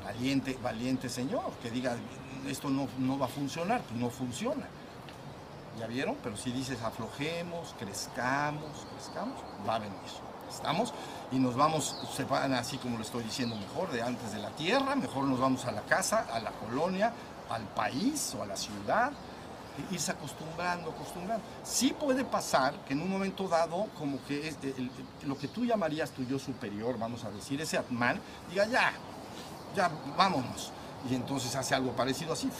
S1: Valiente, valiente señor, que diga, esto no, no va a funcionar, pues no funciona. ¿Ya vieron? Pero si dices aflojemos, crezcamos, crezcamos, va a venir. Estamos y nos vamos, se van así como lo estoy diciendo mejor, de antes de la tierra, mejor nos vamos a la casa, a la colonia, al país o a la ciudad, e irse acostumbrando, acostumbrando. Sí puede pasar que en un momento dado, como que es el- el- lo que tú llamarías tu yo superior, vamos a decir, ese Atman, diga ya, ya, vámonos. Y entonces hace algo parecido así.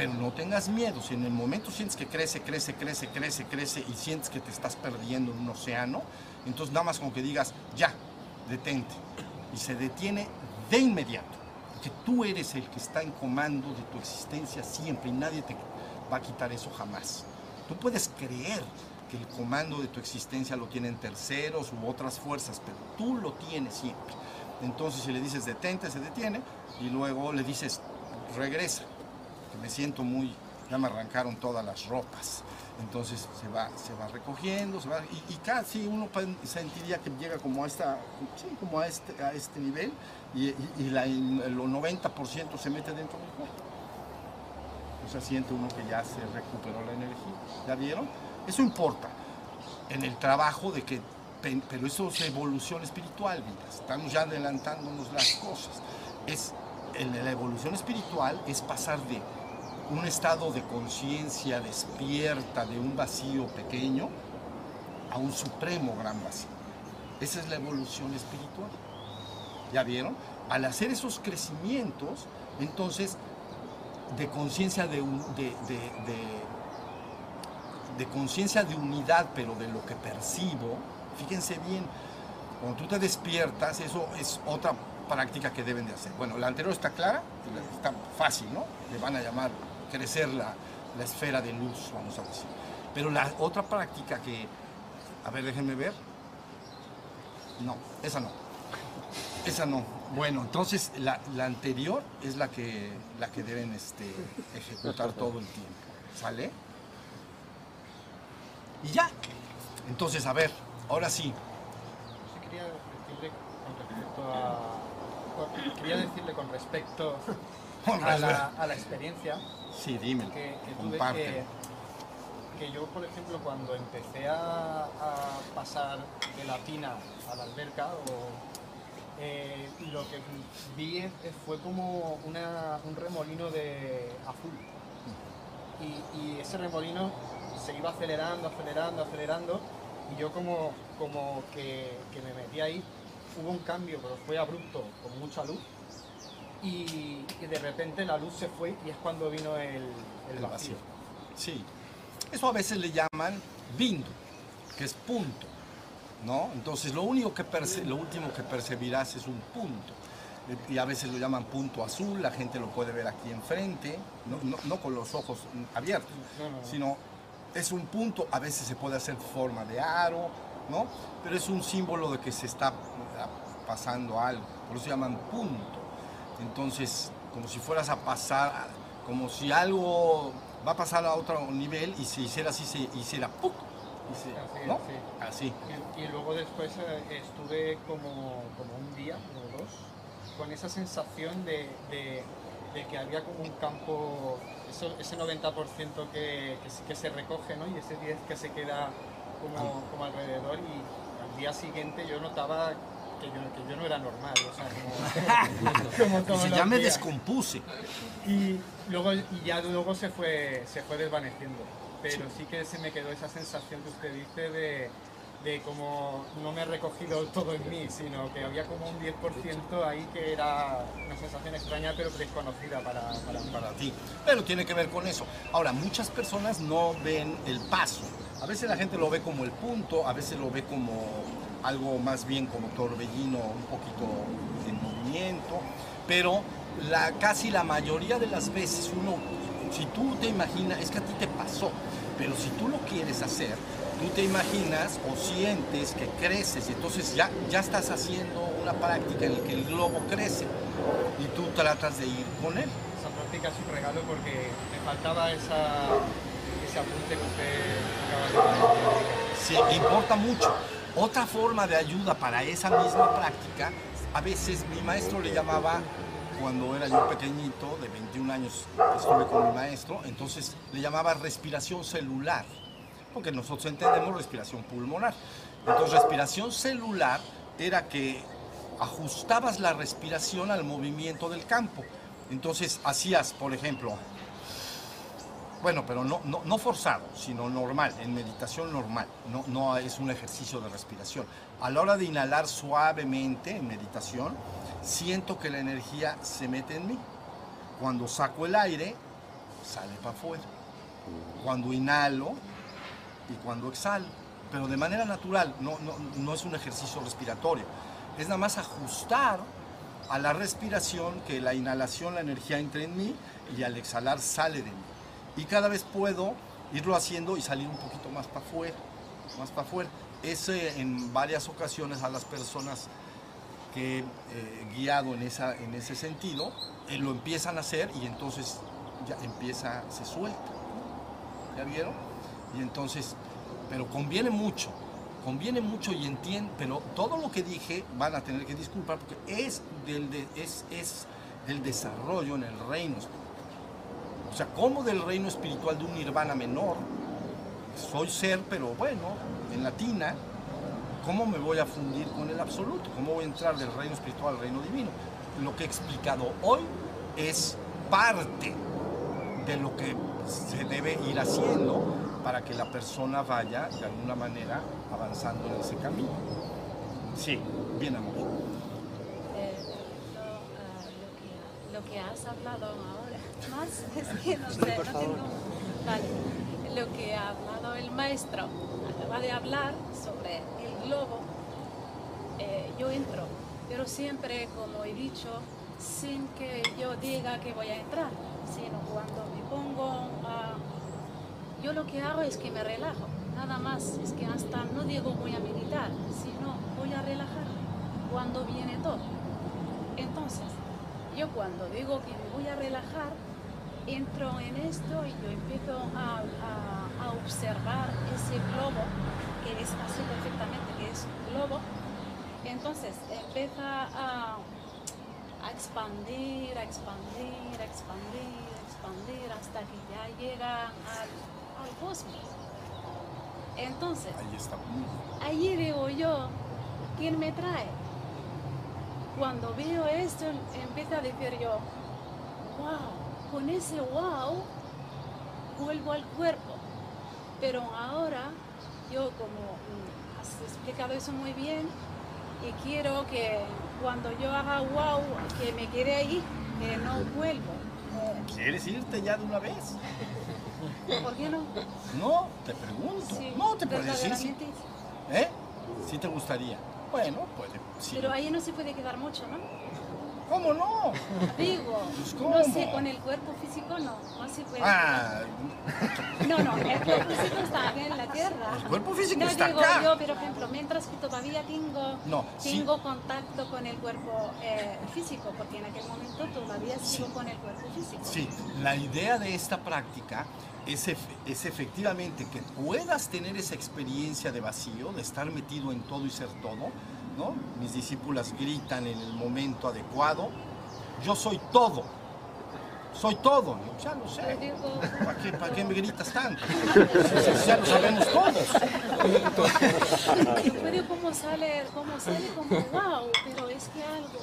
S1: Pero no tengas miedo, si en el momento sientes que crece, crece, crece, crece, crece y sientes que te estás perdiendo en un océano, entonces nada más como que digas, ya, detente. Y se detiene de inmediato. Que tú eres el que está en comando de tu existencia siempre y nadie te va a quitar eso jamás. Tú puedes creer que el comando de tu existencia lo tienen terceros u otras fuerzas, pero tú lo tienes siempre. Entonces si le dices detente, se detiene y luego le dices regresa, que me siento muy, ya me arrancaron todas las ropas. Entonces se va, se va recogiendo, se va, y, casi uno sentiría que llega como a, esta, como a, este, a este nivel y, y- y la- el 90% se mete dentro del cuerpo. O sea, siente uno que ya se recuperó la energía. ¿Ya vieron? Eso importa en el trabajo de que, pe- pero eso es evolución espiritual. Estamos ya adelantándonos las cosas. Es, la evolución espiritual es pasar de un estado de conciencia despierta de un vacío pequeño a un supremo gran vacío. Esa es la evolución espiritual. ¿Ya vieron? Al hacer esos crecimientos, entonces, de conciencia de, un- de, de- de- de conciencia de unidad, pero de lo que percibo, fíjense bien, cuando tú te despiertas, eso es otra práctica que deben de hacer. Bueno, la anterior está clara, está fácil, ¿no? Le van a llamar crecer la, la esfera de luz, vamos a decir. Pero la otra práctica que, a ver, déjenme ver. No, esa no. Esa no. Bueno, entonces la, la anterior es la que, la que deben este, ejecutar todo el tiempo. ¿Sale? Y ya. Entonces, a ver, ahora sí.
S2: Quería decirle con respecto a. Quería decirle con respecto a la, a la experiencia
S1: Sí, dímelo.
S2: que, que
S1: Comparte.
S2: que, que yo, por ejemplo, cuando empecé a, a pasar de la tina a la alberca, o, eh, lo que vi fue como una- un remolino de azul. Y, y ese remolino se iba acelerando, acelerando, acelerando, y yo como, como que, que me metí ahí, hubo un cambio, pero fue abrupto, con mucha luz, y, y de repente la luz se fue y es cuando vino el, el
S1: El
S2: vacío.
S1: vacío. Sí. Eso a veces le llaman bindu, que es punto. ¿No? Entonces lo único que lo último que percibirás es un punto. Y a veces lo llaman punto azul, la gente lo puede ver aquí enfrente, no, no- no con los ojos abiertos,
S2: No, no, no.
S1: sino es un punto, a veces se puede hacer forma de aro, ¿no? Pero es un símbolo de que se está pasando algo, por eso se llaman punto. Entonces, como si fueras a pasar, como si algo va a pasar a otro nivel y si hiciera así, se hiciera ¡puc!
S2: Así,
S1: ¿no?
S2: así. Y, luego después eh, estuve como, como, un día o dos con esa sensación de, de, que había como un campo, eso, ese 90% que, que, se recoge ¿no? y ese 10% que se queda como, como alrededor y al día siguiente yo notaba que yo, que yo, no era normal, o sea,
S1: como, (laughs) como ya me descompuse.
S2: Y luego y ya luego se fue se fue desvaneciendo pero sí que se me quedó esa sensación que usted dice de, de como no me he recogido todo en mí, sino que había como un 10% ahí que era una sensación extraña pero desconocida para, para,
S1: para ti. Pero tiene que ver con eso. Ahora, muchas personas no ven el paso. A veces la gente lo ve como el punto, a veces lo ve como algo más bien como torbellino, un poquito en movimiento, pero la, casi la mayoría de las veces uno si tú te imaginas, es que a ti te pasó, pero si tú lo quieres hacer, tú te imaginas o sientes que creces y entonces ya, ya estás haciendo una práctica en la que el globo crece y tú tratas de ir con él.
S2: Esa práctica es un regalo porque me faltaba esa, ese apunte que usted acaba de
S1: Sí, importa mucho. Otra forma de ayuda para esa misma práctica, a veces mi maestro le llamaba cuando era yo pequeñito, de 21 años, estuve con mi maestro, entonces le llamaba respiración celular, porque nosotros entendemos respiración pulmonar. Entonces, respiración celular era que ajustabas la respiración al movimiento del campo. Entonces, hacías, por ejemplo, bueno, pero no, forzado, sino normal, en meditación normal, no, no es un ejercicio de respiración. A la hora de inhalar suavemente en meditación, siento que la energía se mete en mí. Cuando saco el aire, sale para afuera. Cuando inhalo y cuando exhalo. Pero de manera natural, no, no, es un ejercicio respiratorio. Es nada más ajustar a la respiración que la inhalación, la energía entre en mí y al exhalar sale de mí. Y cada vez puedo irlo haciendo y salir un poquito más para afuera, más para afuera. Ese en varias ocasiones a las personas que eh, guiado en, esa, en ese sentido, eh, lo empiezan a hacer y entonces ya empieza, se suelta. ¿Ya vieron? Y entonces, pero conviene mucho, conviene mucho y entiende, pero todo lo que dije van a tener que disculpar porque es del, es, es del desarrollo en el reino. O sea, como del reino espiritual de un nirvana menor, soy ser, pero bueno, en latina, ¿cómo me voy a fundir con el absoluto? ¿Cómo voy a entrar del reino espiritual al reino divino? Lo que he explicado hoy es parte de lo que se debe ir haciendo para que la persona vaya de alguna manera avanzando en ese camino. Sí, bien amor.
S3: Eh, ah, lo, que, has hablado ahora, más (laughs) es que no sé, no tengo... Vale, lo que ha hablado el maestro, acaba de hablar sobre el globo, eh, yo entro, pero siempre, como he dicho, sin que yo diga que voy a entrar, sino cuando me pongo a... Yo lo que hago es que me relajo, nada más, es que hasta no digo voy a meditar, sino voy a relajar cuando viene todo. Entonces, yo cuando digo que me voy a relajar, entro en esto y yo empiezo a, a observar ese globo que es así perfectamente, que es globo, entonces empieza a, a expandir, a expandir, a expandir, a expandir hasta que ya llega al, al cosmos. Entonces,
S1: está.
S3: Allí digo yo, ¿quién me trae? Cuando veo esto, empiezo a decir yo, wow, con ese wow, vuelvo al cuerpo. Pero ahora yo como mm, has explicado eso muy bien y quiero que cuando yo haga wow, que me quede ahí, que no vuelvo.
S1: ¿Quieres irte ya de una vez? (laughs)
S3: ¿Por qué no?
S1: No, te pregunto. no, te puedes decir. Sí. ¿Eh? Sí te gustaría. Bueno, puede.
S3: Pero ahí no se puede quedar mucho, ¿no?
S1: ¿Cómo no?
S3: Digo,
S1: Pues,
S3: no sé,
S1: ¿cómo?
S3: con el cuerpo físico no, no se puede.
S1: Ah,
S3: No, no, el cuerpo físico está aquí en la tierra.
S1: el cuerpo físico
S3: No
S1: está
S3: digo
S1: acá.
S3: yo, por ejemplo, mientras que todavía tengo,
S1: No, sí.
S3: tengo contacto con el cuerpo eh, físico, porque en aquel momento todavía sigo con el cuerpo físico.
S1: Sí, la idea de esta práctica es, es efectivamente que puedas tener esa experiencia de vacío, de estar metido en todo y ser todo, ¿no? Mis discípulas gritan en el momento adecuado, yo soy todo, soy todo, Yo, ya lo sé, ¿para qué, para qué me gritas tanto? Ya lo sabemos todos.
S3: yo puedo como sale, como sale como wow, pero es que algo,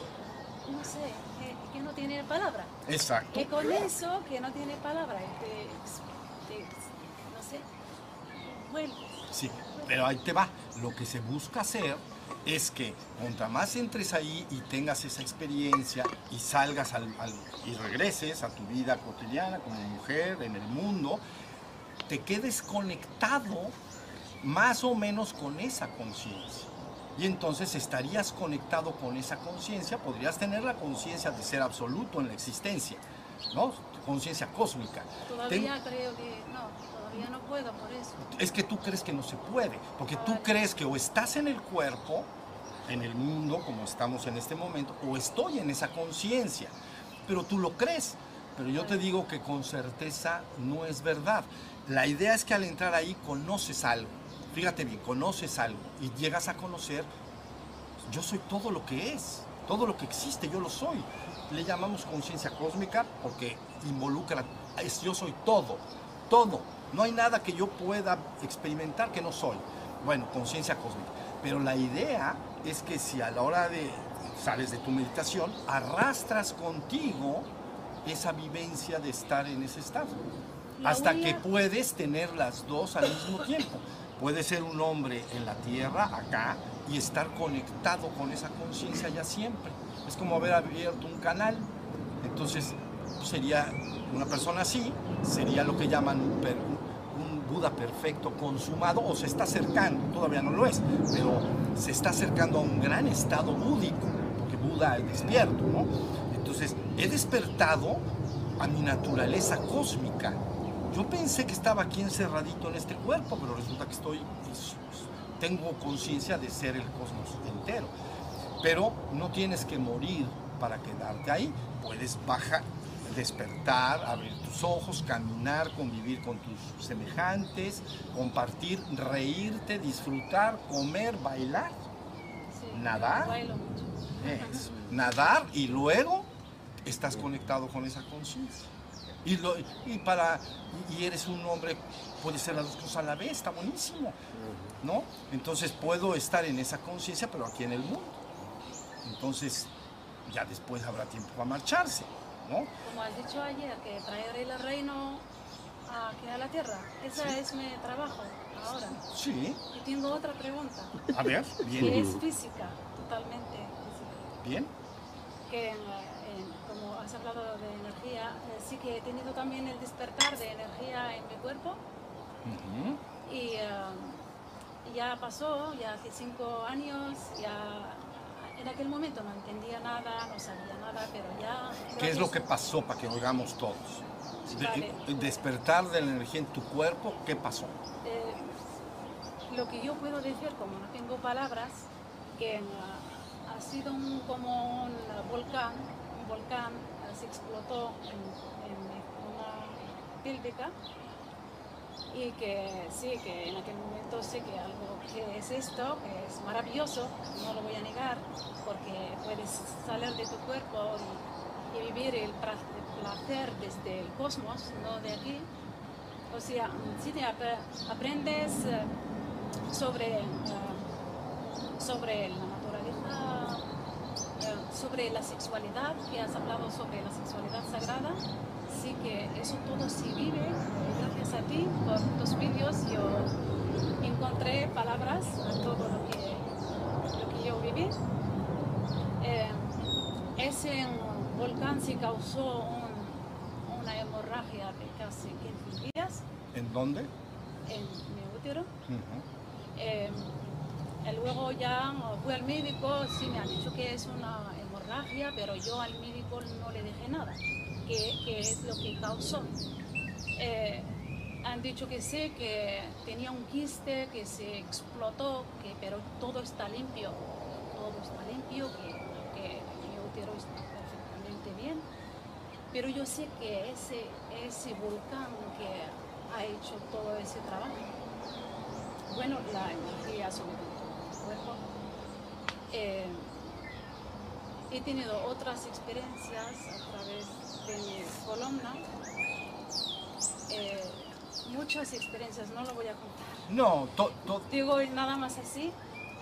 S3: no sé, que, que no tiene palabra.
S1: Exacto.
S3: Que con eso, que no tiene palabra, te, te- no sé, vuelves.
S1: Sí, pero ahí te va. Lo que se busca hacer es que contra más entres ahí y tengas esa experiencia y salgas al, al- y regreses a tu vida cotidiana como mujer en el mundo, te quedes conectado más o menos con esa conciencia. Y entonces estarías conectado con esa conciencia, podrías tener la conciencia de ser absoluto en la existencia, ¿no? Conciencia cósmica.
S3: Todavía creo que no, todavía no puedo por eso.
S1: Es que tú crees que no se puede, porque tú crees que o estás en el cuerpo, en el mundo como estamos en este momento, o estoy en esa conciencia, pero tú lo crees. Pero yo te digo que con certeza no es verdad. La idea es que al entrar ahí conoces algo. Fíjate bien, conoces algo y llegas a conocer, yo soy todo lo que es, todo lo que existe, yo lo soy. Le llamamos conciencia cósmica porque involucra, es yo soy todo, todo. No hay nada que yo pueda experimentar que no soy. Bueno, conciencia cósmica. Pero la idea es que si a la hora de sales de tu meditación, arrastras contigo esa vivencia de estar en ese estado.
S3: La
S1: Hasta que puedes tener las dos al mismo tiempo. Puede ser un hombre en la tierra, acá, y estar conectado con esa conciencia ya siempre. Es como haber abierto un canal. Entonces, sería una persona así, sería lo que llaman un, per- un Buda perfecto consumado, o se está acercando, todavía no lo es, pero se está acercando a un gran estado búdico, porque Buda es despierto, ¿no? Entonces, he despertado a mi naturaleza cósmica. Yo pensé que estaba aquí encerradito en este cuerpo, pero resulta que estoy, tengo conciencia de ser el cosmos entero. Pero no tienes que morir para quedarte ahí. Puedes bajar, despertar, abrir tus ojos, caminar, convivir con tus semejantes, compartir, reírte, disfrutar, comer, bailar,
S3: Sí,
S1: Nadar.
S3: Bailo mucho.
S1: es (laughs) nadar y luego estás conectado con esa conciencia. Y, lo- y para y eres un hombre, puede ser las dos cosas a la vez, está buenísimo, ¿no? Entonces puedo estar en esa conciencia, pero aquí en el mundo. Entonces ya después habrá tiempo para marcharse, ¿no?
S3: Como has dicho ayer, que traeré el reino aquí a la tierra. Ese es mi trabajo ahora.
S1: Sí,
S3: Y tengo otra pregunta,
S1: a ver,
S3: que
S1: bien,
S3: es física, totalmente física.
S1: bien.
S3: Que en, en- como has hablado de energía, eh, sí que he tenido también el despertar de energía en mi cuerpo y eh, ya pasó, ya hace cinco años, ya en aquel momento no entendía nada, no sabía nada, pero ya...
S1: ¿Qué es lo que pasó para que oigamos todos? De-
S3: Vale.
S1: despertar de la energía en tu cuerpo, ¿qué pasó?
S3: Eh, lo que yo puedo decir, como no tengo palabras, que ah, ha sido un- como un ah, volcán, un volcán ah, se explotó en, en una pélvica y que sí, que en aquel momento sé que algo que es esto, que es maravilloso, no lo voy a negar, porque puedes salir de tu cuerpo y, vivir el placer desde el cosmos, no de aquí. O sea, si te ap- aprendes eh, sobre, eh, sobre la naturaleza, eh, sobre la sexualidad, que has hablado sobre la sexualidad sagrada, sí que eso todo se vive. Gracias a ti, por tus vídeos, yo encontré palabras a todo lo que, lo que yo viví. Eh, ese volcán se causó un- una hemorragia de casi 15 días
S1: ¿En dónde?
S3: en mi útero. Eh, y luego ya fui al médico, sí me han dicho que es una hemorragia, pero yo al médico no le dije nada, que es lo que causó. Eh, han dicho que sí, que tenía un quiste, que se explotó, que, pero todo está limpio, todo está limpio, que, que mi útero está perfectamente bien. Pero yo sé que ese, ese volcán que ha hecho todo ese trabajo, bueno, la energía sobre el cuerpo. Eh, he tenido otras experiencias a través de mi columna. Eh, muchas experiencias, no lo voy a contar.
S1: No, to- to-
S3: Digo nada más así,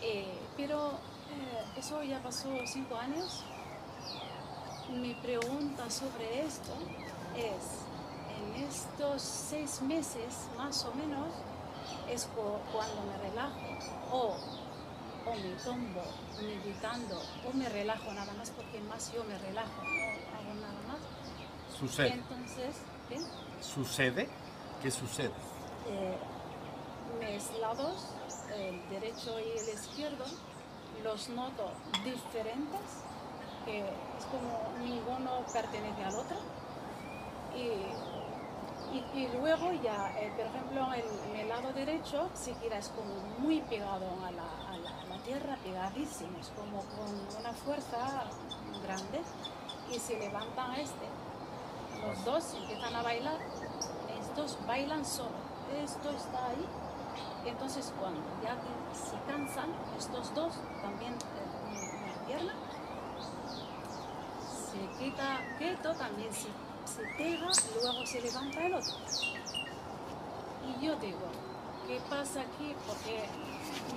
S3: eh, pero eh, eso ya pasó cinco años. Mi pregunta sobre esto es, en estos seis meses más o menos, es cu- cuando me relajo o, o me tumbo meditando o me relajo nada más porque más yo me relajo, no hago nada más.
S1: sucede.
S3: Entonces, ¿qué?
S1: ¿Sucede? ¿Qué sucede?
S3: eh, mis lados, el derecho y el izquierdo, los noto diferentes, que es como ninguno pertenece al otro. Y, y- y luego ya, eh, por ejemplo, el, en el lado derecho, siquiera es como muy pegado a la tierra, pegadísimo, es como con una fuerza grande, y se levantan este. Los dos empiezan a bailar, estos bailan solo, esto está ahí. Entonces cuando ya se cansan, estos dos también eh, una pierna, se quita quieto, también se, se pega, luego se levanta el otro. Y yo digo, ¿qué pasa aquí? Porque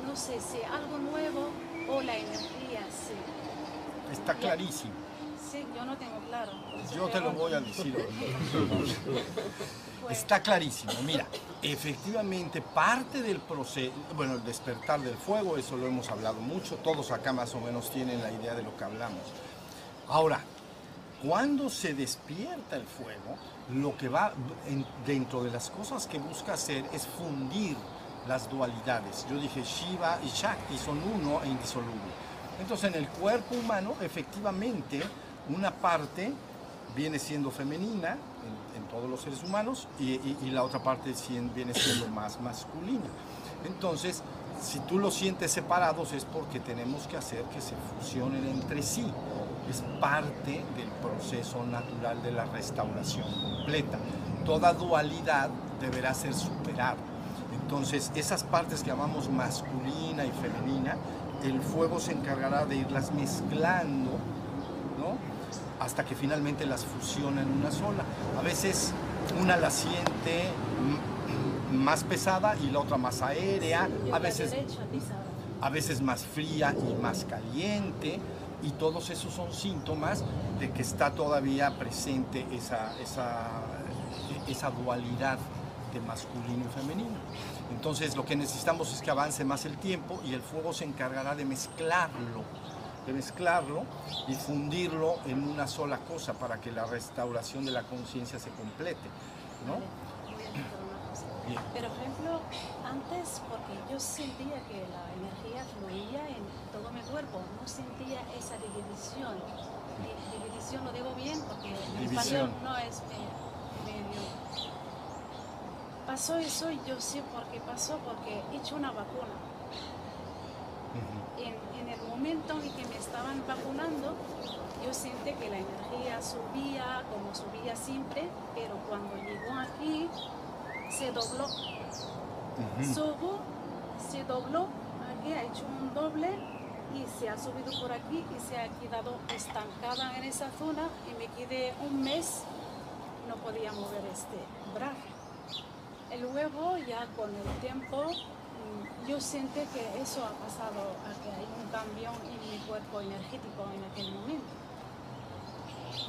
S3: no sé si algo nuevo o la energía se...
S1: Está clarísimo.
S3: Sí, yo no tengo claro.
S1: Yo te lo voy a decir. (laughs) Está clarísimo. Mira, efectivamente parte del proceso, bueno, el despertar del fuego, eso lo hemos hablado mucho, todos acá más o menos tienen la idea de lo que hablamos. Ahora, cuando se despierta el fuego, lo que va en- dentro de las cosas que busca hacer es fundir las dualidades. Yo dije Shiva y Shakti son uno e indisoluble. Entonces en el cuerpo humano, efectivamente, una parte viene siendo femenina en, todos los seres humanos y, y- la otra parte viene siendo más masculina. Entonces, si tú los sientes separados es porque tenemos que hacer que se fusionen entre sí. Es parte del proceso natural de la restauración completa. Toda dualidad deberá ser superada. Entonces, esas partes que llamamos masculina y femenina, el fuego se encargará de irlas mezclando, ¿no? Hasta que finalmente las fusiona en una sola. A veces una la siente más pesada y la otra más aérea, a veces a veces más fría y más caliente, y todos esos son síntomas de que está todavía presente esa, esa, esa dualidad de masculino y femenino. Entonces lo que necesitamos es que avance más el tiempo y el fuego se encargará de mezclarlo, de mezclarlo y fundirlo en una sola cosa para que la restauración de la conciencia se complete. ¿no? Bien.
S3: Pero, por ejemplo, antes, porque yo sentía que la energía fluía en todo mi cuerpo, no sentía esa división. Di- División lo digo bien porque en español no es me- medio. Pasó eso y yo sé por qué pasó, porque he hecho una vacuna. En, en el momento en que me estaban vacunando, yo sentí que la energía subía, como subía siempre, pero cuando llegó aquí, se dobló. Subo, se dobló, aquí ha hecho un doble y se ha subido por aquí y se ha quedado estancada en esa zona y me quedé un mes, no podía mover este brazo. Y luego ya con el tiempo mm, yo sentí que eso ha pasado, que hay un cambio en mi cuerpo energético en aquel momento.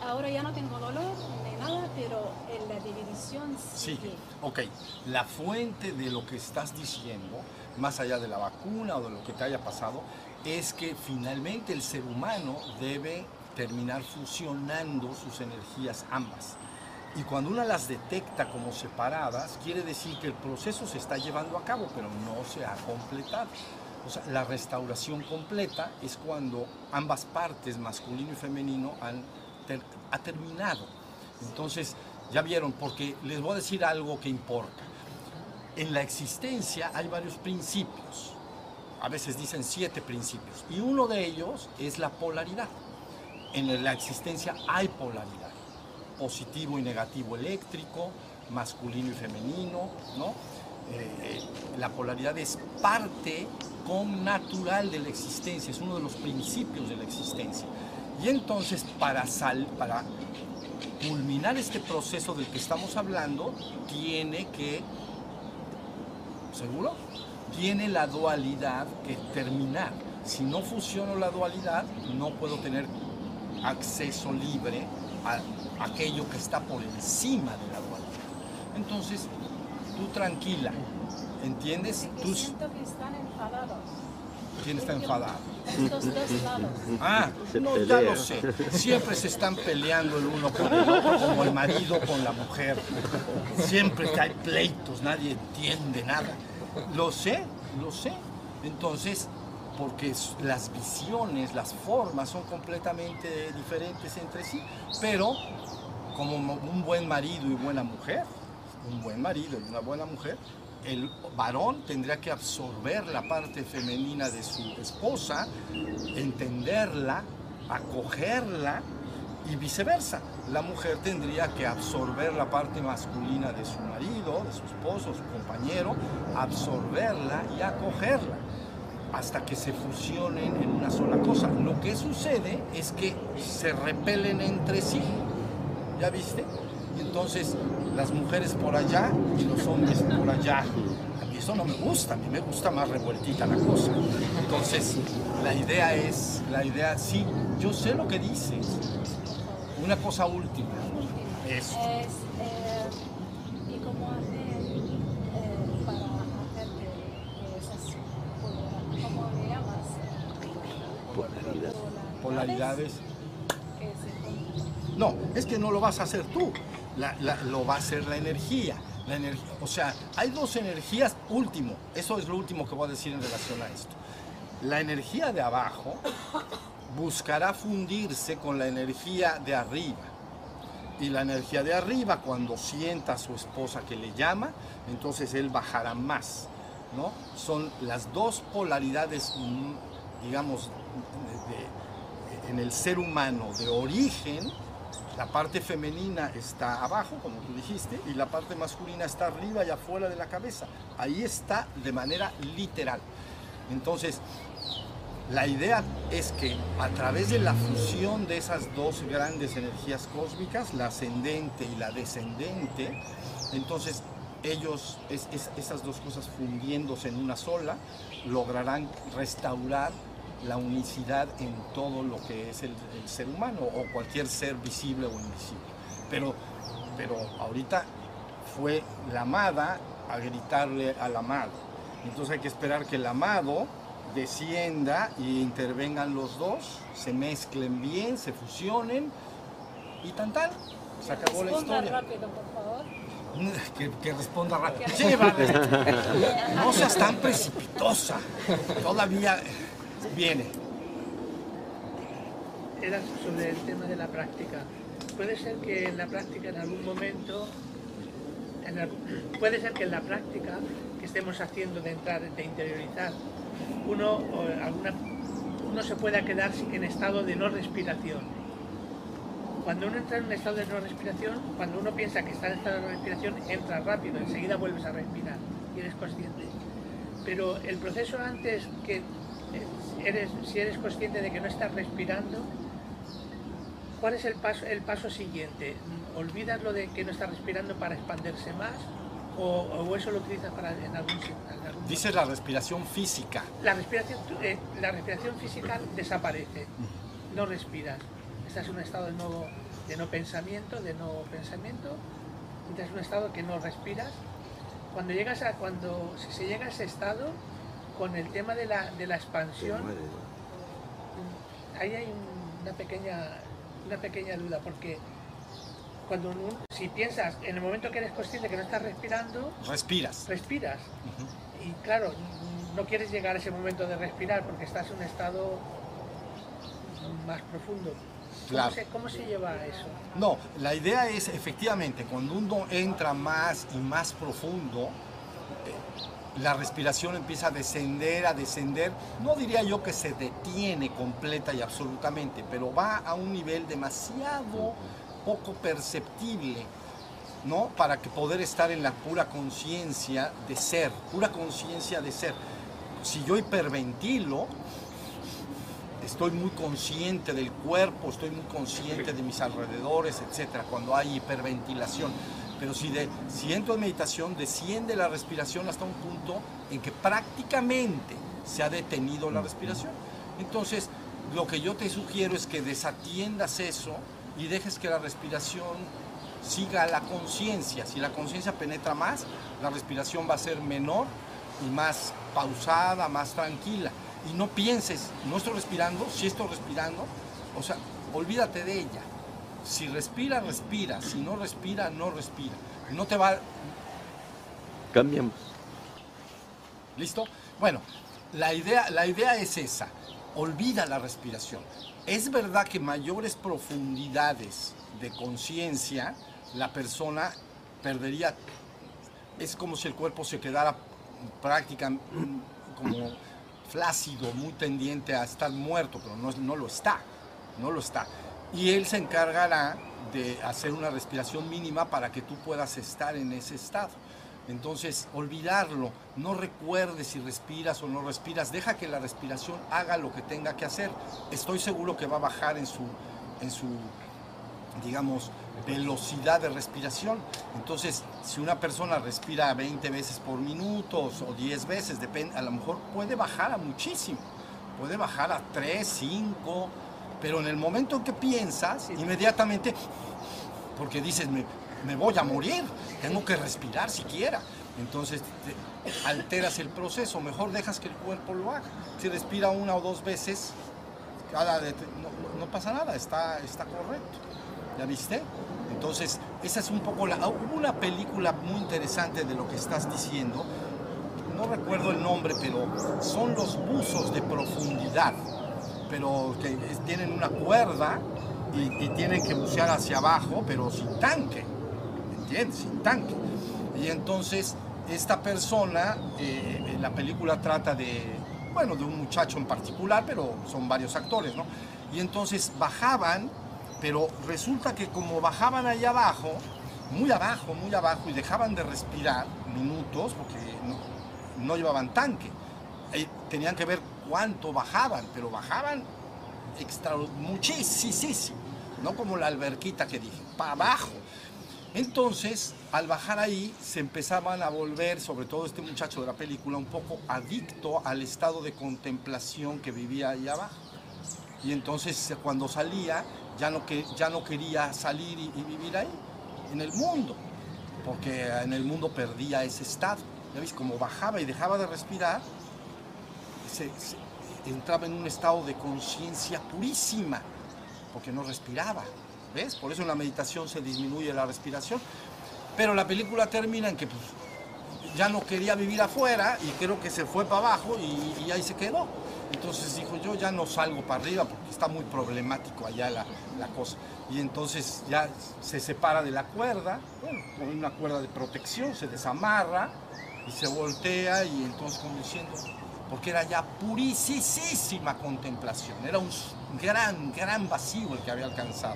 S3: Ahora ya no tengo dolor ni nada, pero en la división
S1: Sí,
S3: sigue.
S1: ok. La fuente de lo que estás diciendo, más allá de la vacuna o de lo que te haya pasado, es que finalmente el ser humano debe terminar fusionando sus energías ambas. Y cuando una las detecta como separadas, quiere decir que el proceso se está llevando a cabo, pero no se ha completado. O sea, la restauración completa es cuando ambas partes, masculino y femenino, han ter- ha terminado. Entonces, ya vieron, porque les voy a decir algo que importa. En la existencia hay varios principios. A veces dicen siete principios. Y uno de ellos es la polaridad. En la existencia hay polaridad. Positivo y negativo eléctrico, masculino y femenino, ¿no? Eh, la polaridad es parte con natural de la existencia, es uno de los principios de la existencia. Y entonces para, sal, para culminar este proceso del que estamos hablando, tiene que, ¿seguro? Tiene la dualidad que terminar. Si no fusiono la dualidad, no puedo tener acceso libre a aquello que está por encima de la dualidad. Entonces, tú tranquila, ¿entiendes?
S3: Que
S1: Tú,
S3: siento que están enfadados.
S1: ¿Quién está enfadado?
S3: Estos dos lados.
S1: Ah, no, ya lo sé. Siempre se están peleando el uno con el otro, como el marido con la mujer. Siempre que hay pleitos, nadie entiende nada. Lo sé, lo sé. Entonces, porque las visiones, las formas son completamente diferentes entre sí, pero como mo- un buen marido y buena mujer, un buen marido y una buena mujer, el varón tendría que absorber la parte femenina de su esposa, entenderla, acogerla y viceversa. La mujer tendría que absorber la parte masculina de su marido, de su esposo, su compañero, absorberla y acogerla hasta que se fusionen en una sola cosa. Lo que sucede es que se repelen entre sí. ¿Ya viste? Y entonces las mujeres por allá y los hombres por allá. A mí eso no me gusta, a mí me gusta más revueltita la cosa. Entonces, la idea es, la idea, sí, yo sé lo que dices. Una cosa última. Eso.
S3: Es, eh, ¿Y cómo hacer eh, para hacer que, que esas polar- ¿cómo le llamas?
S4: Polaridad.
S3: Juntan.
S1: No, es que no lo vas a hacer tú, lo va a hacer la energía. La. O sea, hay dos energías, último, eso es lo último que voy a decir en relación a esto. La energía de abajo buscará fundirse con la energía de arriba. Y la energía de arriba, cuando sienta a su esposa que le llama, entonces él bajará más. ¿no? Son las dos polaridades, mm, digamos, de- en el ser humano de origen. La parte femenina está abajo, como tú dijiste, y la parte masculina está arriba y afuera de la cabeza. Ahí está de manera literal. Entonces, la idea es que a través de la fusión de esas dos grandes energías cósmicas, la ascendente y la descendente, entonces ellos, es- es- esas dos cosas fundiéndose en una sola, lograrán restaurar la unicidad en todo lo que es el, el ser humano o cualquier ser visible o invisible. Pero, pero ahorita fue la amada a gritarle al amado. Entonces hay que esperar que el amado descienda y intervengan los dos, se mezclen bien, se fusionen y tan tal. Se acabó la
S3: Responda
S1: historia.
S3: rápido, por favor. (laughs)
S1: Que, que responda rápido. Sí, vale. No seas tan precipitosa. Todavía viene.
S5: era sobre el tema de la práctica. Puede ser que en la práctica en algún momento, en al- puede ser que en la práctica que estemos haciendo de entrar, de interiorizar, uno, alguna, uno se pueda quedar en estado de no respiración. Cuando uno entra en un estado de no respiración, cuando uno piensa que está en estado de no respiración, entra rápido, enseguida vuelves a respirar y eres consciente. Pero el proceso antes que eres, si eres consciente de que no estás respirando, ¿cuál es el paso, el paso siguiente? ¿Olvidas lo de que no estás respirando para expandirse más? ¿O, o eso lo utilizas para en algún, en algún
S1: Dice la respiración física.
S5: la respiración, eh, la respiración física desaparece, no respiras. Estás en un estado de no, de no pensamiento, de no pensamiento, estás en un estado que no respiras. Cuando llegas a, cuando, si se llega a ese estado, con el tema de la, de la expansión, ahí hay un- una pequeña, una pequeña duda, porque cuando un- si piensas en el momento que eres consciente que no estás respirando,
S1: Respiras.
S5: respiras.
S1: Ujú.
S5: Y claro, no quieres llegar a ese momento de respirar porque estás en un estado más profundo. ¿Cómo,
S1: Claro.
S5: se, cómo se lleva a eso?
S1: No, la idea es efectivamente, cuando uno entra más y más profundo, la respiración empieza a descender, a descender. No diría yo que se detiene completa y absolutamente, pero va a un nivel demasiado poco perceptible, ¿no? Para que poder estar en la pura conciencia de ser, pura conciencia de ser. Si yo hiperventilo, estoy muy consciente del cuerpo, estoy muy consciente de mis alrededores, etcétera, cuando hay hiperventilación. Pero si, de, si entro en meditación, desciende la respiración hasta un punto en que prácticamente se ha detenido la respiración. Entonces, lo que yo te sugiero es que desatiendas eso y dejes que la respiración siga la conciencia. Si la conciencia penetra más, la respiración va a ser menor y más pausada, más tranquila. Y no pienses, no estoy respirando, si estoy respirando, o sea, olvídate de ella. Si respira, respira. Si no respira, no respira. No te va,
S4: Cambiamos.
S1: ¿Listo? Bueno, la idea, la idea es esa. Olvida la respiración. Es verdad que mayores profundidades de conciencia, la persona perdería. Es como si el cuerpo se quedara prácticamente como flácido, muy tendiente a estar muerto, pero no, no lo está. No lo está. Y él se encargará de hacer una respiración mínima para que tú puedas estar en ese estado. Entonces, olvidarlo, no recuerdes si respiras o no respiras, deja que la respiración haga lo que tenga que hacer. Estoy seguro que va a bajar en su, en su digamos, velocidad de respiración. Entonces, si una persona respira 20 veces por minuto o 10 veces, depende, a lo mejor puede bajar a muchísimo, puede bajar a 3, 5, pero en el momento en que piensas, inmediatamente, porque dices, me, me voy a morir, tengo que respirar siquiera. Entonces te alteras el proceso, mejor dejas que el cuerpo lo haga. Si respira una o dos veces, cada no- no pasa nada, está, está correcto. ¿Ya viste? Entonces, esa es un poco la... Hubo una película muy interesante de lo que estás diciendo, no recuerdo el nombre, pero son los buzos de profundidad, pero que tienen una cuerda y, y tienen que bucear hacia abajo, pero sin tanque, ¿entiendes? Sin tanque. Y entonces esta persona, eh, la película trata de, bueno, de un muchacho en particular, pero son varios actores, ¿no? Y entonces bajaban, pero resulta que como bajaban allá abajo, muy abajo, muy abajo, y dejaban de respirar minutos, porque no, no llevaban tanque, eh, tenían que ver cuánto bajaban, pero bajaban extra, muchísimo, no como la alberquita que dije, para abajo. Entonces, al bajar ahí, se empezaban a volver, sobre todo este muchacho de la película, un poco adicto al estado de contemplación que vivía ahí abajo. Y entonces, cuando salía, ya no, que, ya no quería salir y, y vivir ahí, en el mundo, porque en el mundo perdía ese estado. ¿Ya ves? Como bajaba y dejaba de respirar, se- entraba en un estado de conciencia purísima, porque no respiraba. ¿Ves? Por eso en la meditación se disminuye la respiración. Pero la película termina en que pues, ya no quería vivir afuera y creo que se fue para abajo y, y ahí se quedó. Entonces dijo, yo ya no salgo para arriba porque está muy problemático allá la, la cosa. Y entonces ya se separa de la cuerda, bueno, con una cuerda de protección, se desamarra y se voltea y entonces como diciendo, porque era ya purísima contemplación, era un gran, gran vacío el que había alcanzado.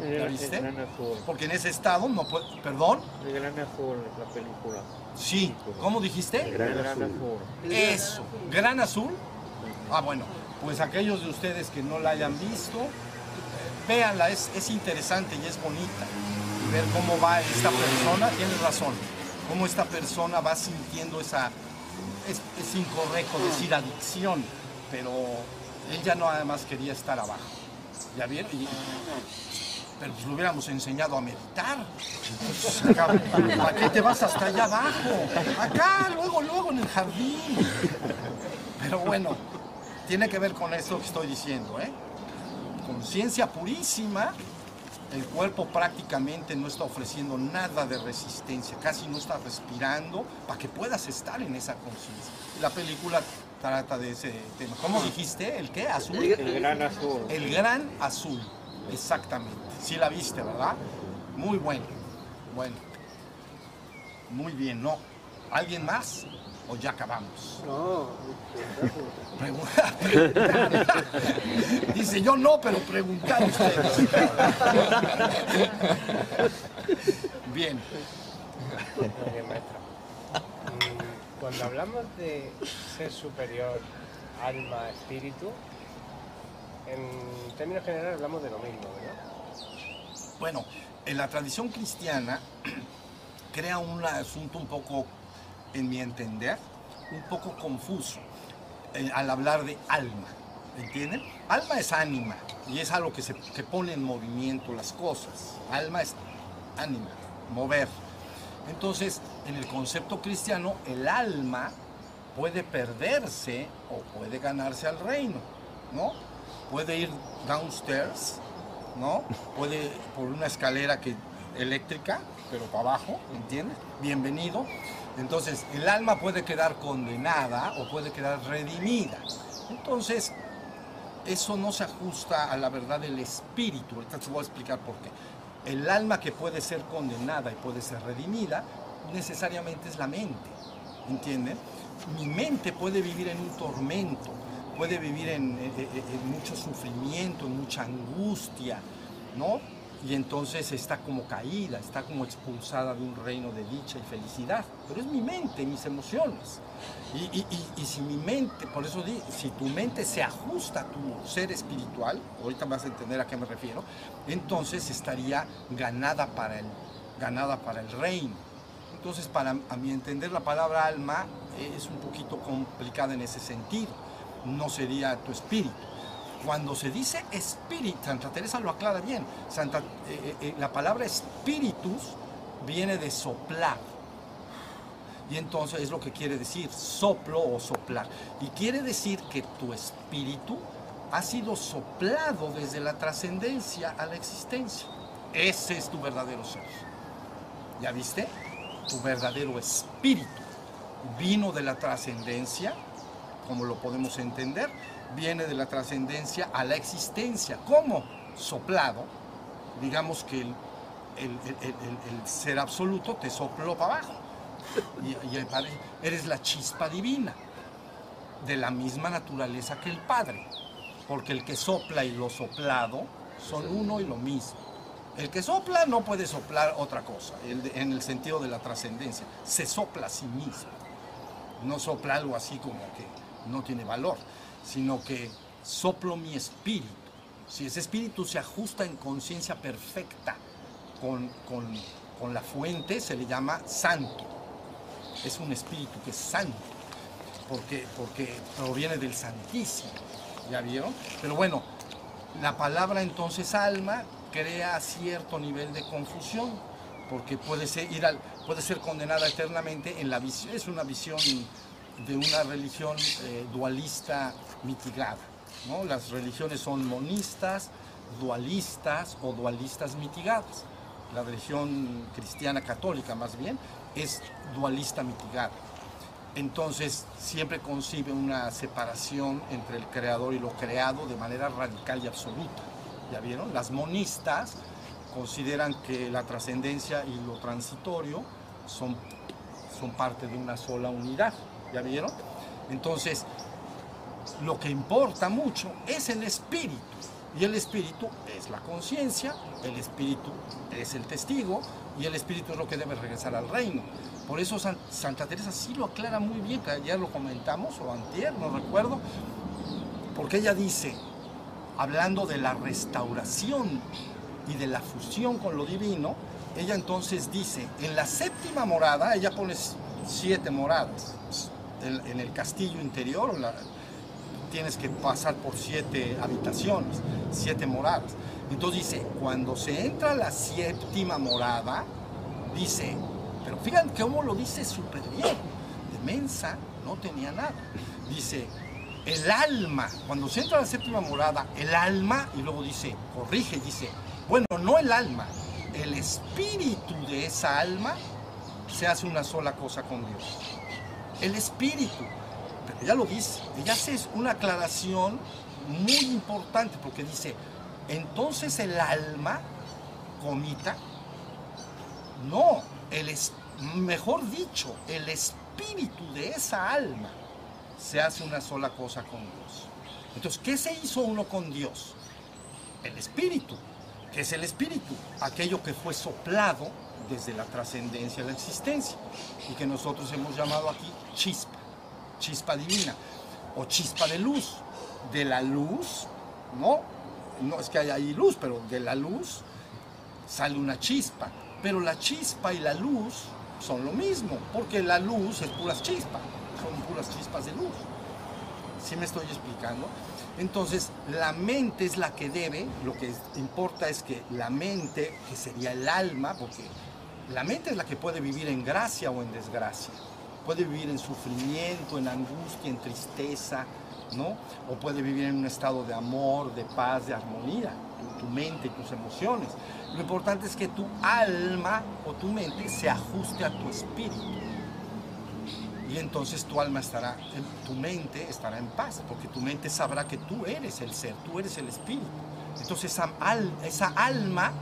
S1: ¿Ya viste?
S4: El gran azul.
S1: Porque en ese estado no puede, perdón,
S4: El gran azul, la película.
S1: sí, ¿cómo dijiste?
S4: El gran azul.
S1: Eso, Gran Azul. Ah, bueno, pues aquellos de ustedes que no la hayan visto, véanla, es, es interesante y es bonita. Y ver cómo va esta persona, tienes razón, cómo esta persona va sintiendo esa, es, incorrecto decir adicción, pero él ya no además quería estar abajo. ¿Ya vieron? Pero pues lo hubiéramos enseñado a meditar. ¿Para qué te vas hasta allá abajo? Acá, luego, luego en el jardín. Pero bueno, tiene que ver con eso que estoy diciendo, ¿eh? Conciencia purísima el cuerpo prácticamente no está ofreciendo nada de resistencia, casi no está respirando para que puedas estar en esa conciencia. Y La película trata de ese tema. ¿Cómo dijiste? ¿El qué? ¿Azul?
S4: El gran azul.
S1: El gran azul, exactamente. Sí la viste, ¿verdad? Muy bueno. Bueno. Muy bien, ¿no? ¿Alguien más? ¿O ya acabamos?
S6: No,
S1: Preguntar. preguntar. Dice yo no, pero preguntar ustedes. Bien.
S7: Mm, cuando hablamos de ser superior, alma, espíritu, en términos generales hablamos de lo mismo, ¿verdad?
S1: Bueno, en la tradición cristiana (clears throat) crea un asunto un poco, en mi entender, un poco confuso eh, al hablar de alma. ¿Entienden? Alma es ánima y es algo que, se, que pone en movimiento las cosas. Alma es ánima, mover. Entonces, en el concepto cristiano, el alma puede perderse o puede ganarse al reino, ¿no? Puede ir downstairs, ¿no? Puede por una escalera que, eléctrica, pero para abajo, ¿entiendes? Bienvenido. Entonces, el alma puede quedar condenada o puede quedar redimida. Entonces, eso no se ajusta a la verdad del espíritu. Ahorita te voy a explicar por qué. El alma que puede ser condenada y puede ser redimida, necesariamente es la mente. ¿Entienden? Mi mente puede vivir en un tormento, puede vivir en, en- en- en mucho sufrimiento, en mucha angustia, ¿no? Y entonces está como caída, está como expulsada de un reino de dicha y felicidad. Pero es mi mente, mis emociones. Y, si mi mente, por eso di, si tu mente se ajusta a tu ser espiritual, ahorita vas a entender a qué me refiero, entonces estaría ganada para el, ganada para el reino. Entonces, para a mi entender, la palabra alma es un poquito complicada en ese sentido. No sería tu espíritu. Cuando se dice espíritu, Santa Teresa lo aclara bien. Santa, eh, eh, eh, la palabra espíritus viene de soplar. Y entonces es lo que quiere decir soplo o soplar. Y quiere decir que tu espíritu ha sido soplado desde la trascendencia a la existencia. Ese es tu verdadero ser. ¿Ya viste? Tu verdadero espíritu vino de la trascendencia, como lo podemos entender, viene de la trascendencia a la existencia. ¿Cómo? Soplado. Digamos que el, el- el- el- el ser absoluto te sopló para abajo. Y, y apare- eres la chispa divina, de la misma naturaleza que el Padre. Porque el que sopla y lo soplado son uno y lo mismo. El que sopla no puede soplar otra cosa, en el sentido de la trascendencia. Se sopla a sí mismo. No sopla algo así como que no tiene valor, sino que soplo mi espíritu. Si ese espíritu se ajusta en conciencia perfecta con, con- con la fuente, se le llama santo. Es un espíritu que es santo, porque, porque proviene del Santísimo. ¿Ya vieron? Pero bueno, la palabra entonces alma crea cierto nivel de confusión, porque puede ser, puede ser condenada eternamente en la visión, es una visión de una religión eh, dualista mitigada. ¿no? Las religiones son monistas, dualistas o dualistas mitigadas. La religión cristiana católica más bien es dualista mitigada. Entonces siempre concibe una separación entre el creador y lo creado de manera radical y absoluta. ¿Ya vieron? Las monistas consideran que la trascendencia y lo transitorio son, son parte de una sola unidad. ¿Ya vieron? Entonces, lo que importa mucho es el espíritu. Y el espíritu es la conciencia, el espíritu es el testigo y el espíritu es lo que debe regresar al reino. Por eso San- Santa Teresa sí lo aclara muy bien, que ayer lo comentamos o antier, no recuerdo, porque ella dice, hablando de la restauración y de la fusión con lo divino, ella entonces dice, en la séptima morada, ella pone siete moradas, en, en el castillo interior, tienes que pasar por siete habitaciones, siete moradas. Entonces dice, cuando se entra a la séptima morada, dice, pero fíjate cómo lo dice súper bien, de mensa no tenía nada. Dice, el alma, cuando se entra a la séptima morada, el alma, y luego dice, corrige, dice, Bueno, no el alma, el espíritu de esa alma se hace una sola cosa con Dios. El espíritu. Pero ella lo dice, ella hace una aclaración muy importante porque dice, entonces el alma comita. No, el mejor dicho, el espíritu de esa alma se hace una sola cosa con Dios. Entonces, ¿qué se hizo uno con Dios? El espíritu. ¿Qué es el espíritu? Aquello que fue soplado desde la trascendencia de la existencia y que nosotros hemos llamado aquí chispa, chispa divina o chispa de luz. De la luz, no, no es que haya ahí luz, pero de la luz sale una chispa. Pero la chispa y la luz son lo mismo, porque la luz es puras chispas, son puras chispas de luz. ¿Sí me estoy explicando? Entonces, la mente es la que debe, lo que importa es que la mente, que sería el alma, porque la mente es la que puede vivir en gracia o en desgracia. Puede vivir en sufrimiento, en angustia, en tristeza, ¿no? O puede vivir en un estado de amor, de paz, de armonía, tu, tu mente y tus emociones. Lo importante es que tu alma o tu mente se ajuste a tu espíritu. Y entonces tu alma estará, tu mente estará en paz, porque tu mente sabrá que tú eres el ser, tú eres el espíritu. Entonces esa, esa alma,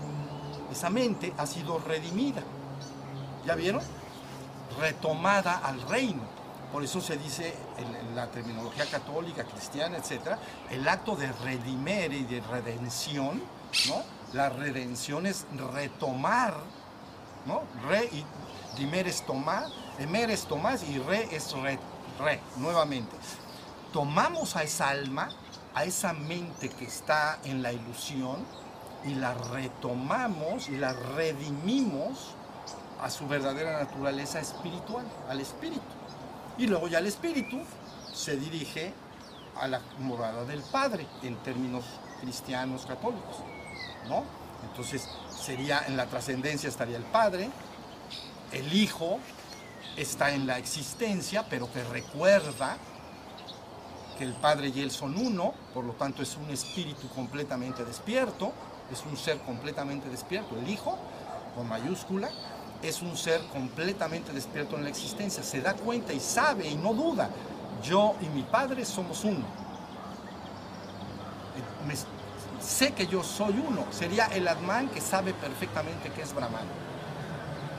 S1: esa mente ha sido redimida. ¿Ya vieron? Retomada al reino. Por eso se dice en, la terminología católica, cristiana, etc., el acto de redimir y de redención, ¿no? La redención es retomar, ¿no? Re y dimer es tomar, emer es tomar y re es re, re, nuevamente. Tomamos a esa alma, a esa mente que está en la ilusión y la retomamos y la redimimos a su verdadera naturaleza espiritual, al espíritu. Y luego ya el espíritu se dirige a la morada del Padre en términos cristianos católicos, ¿no? Entonces sería en la trascendencia estaría el Padre, el Hijo está en la existencia, pero que recuerda que el Padre y Él son uno, por lo tanto es un espíritu completamente despierto, es un ser completamente despierto. El Hijo, con mayúscula, es un ser completamente despierto en la existencia. Se da cuenta y sabe y no duda. Yo y mi Padre somos uno. Sé que yo soy uno. Sería el Atman que sabe perfectamente que es Brahman.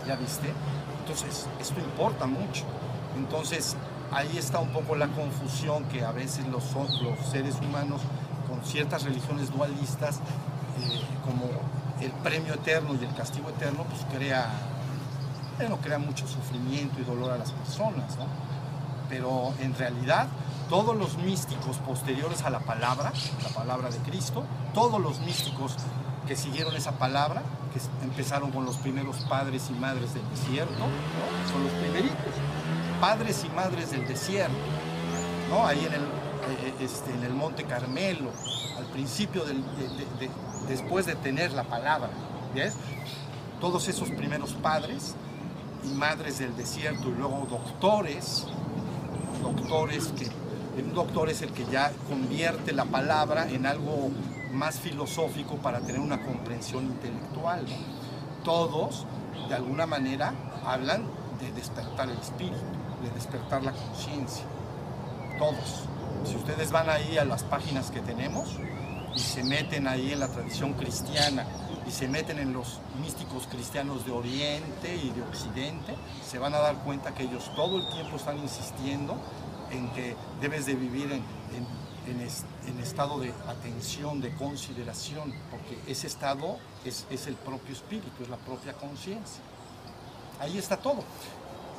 S1: ¿Ya viste? Entonces, esto importa mucho. Entonces, ahí está un poco la confusión que a veces los, los seres humanos con ciertas religiones dualistas, eh, como el premio eterno y el castigo eterno, pues crea, bueno, crea mucho sufrimiento y dolor a las personas, ¿no? Pero en realidad, todos los místicos posteriores a la palabra, la palabra de Cristo, todos los místicos que siguieron esa palabra, que empezaron con los primeros padres y madres del desierto, ¿no? son los primeritos, padres y madres del desierto, ¿no? ahí en el, eh, este, en el Monte Carmelo, al principio, del, de- de- de- después de tener la palabra. Todos esos primeros padres y madres del desierto y luego doctores, doctores que un doctor es el que ya convierte la palabra en algo más filosófico para tener una comprensión intelectual. Todos, de alguna manera, hablan de despertar el espíritu, de despertar la conciencia. Todos. Si ustedes van ahí a las páginas que tenemos y se meten ahí en la tradición cristiana y se meten en los místicos cristianos de Oriente y de Occidente, se van a dar cuenta que ellos todo el tiempo están insistiendo en que debes de vivir en, en- en es- en estado de atención, de consideración, porque ese estado es, es el propio espíritu, es la propia conciencia. Ahí está todo.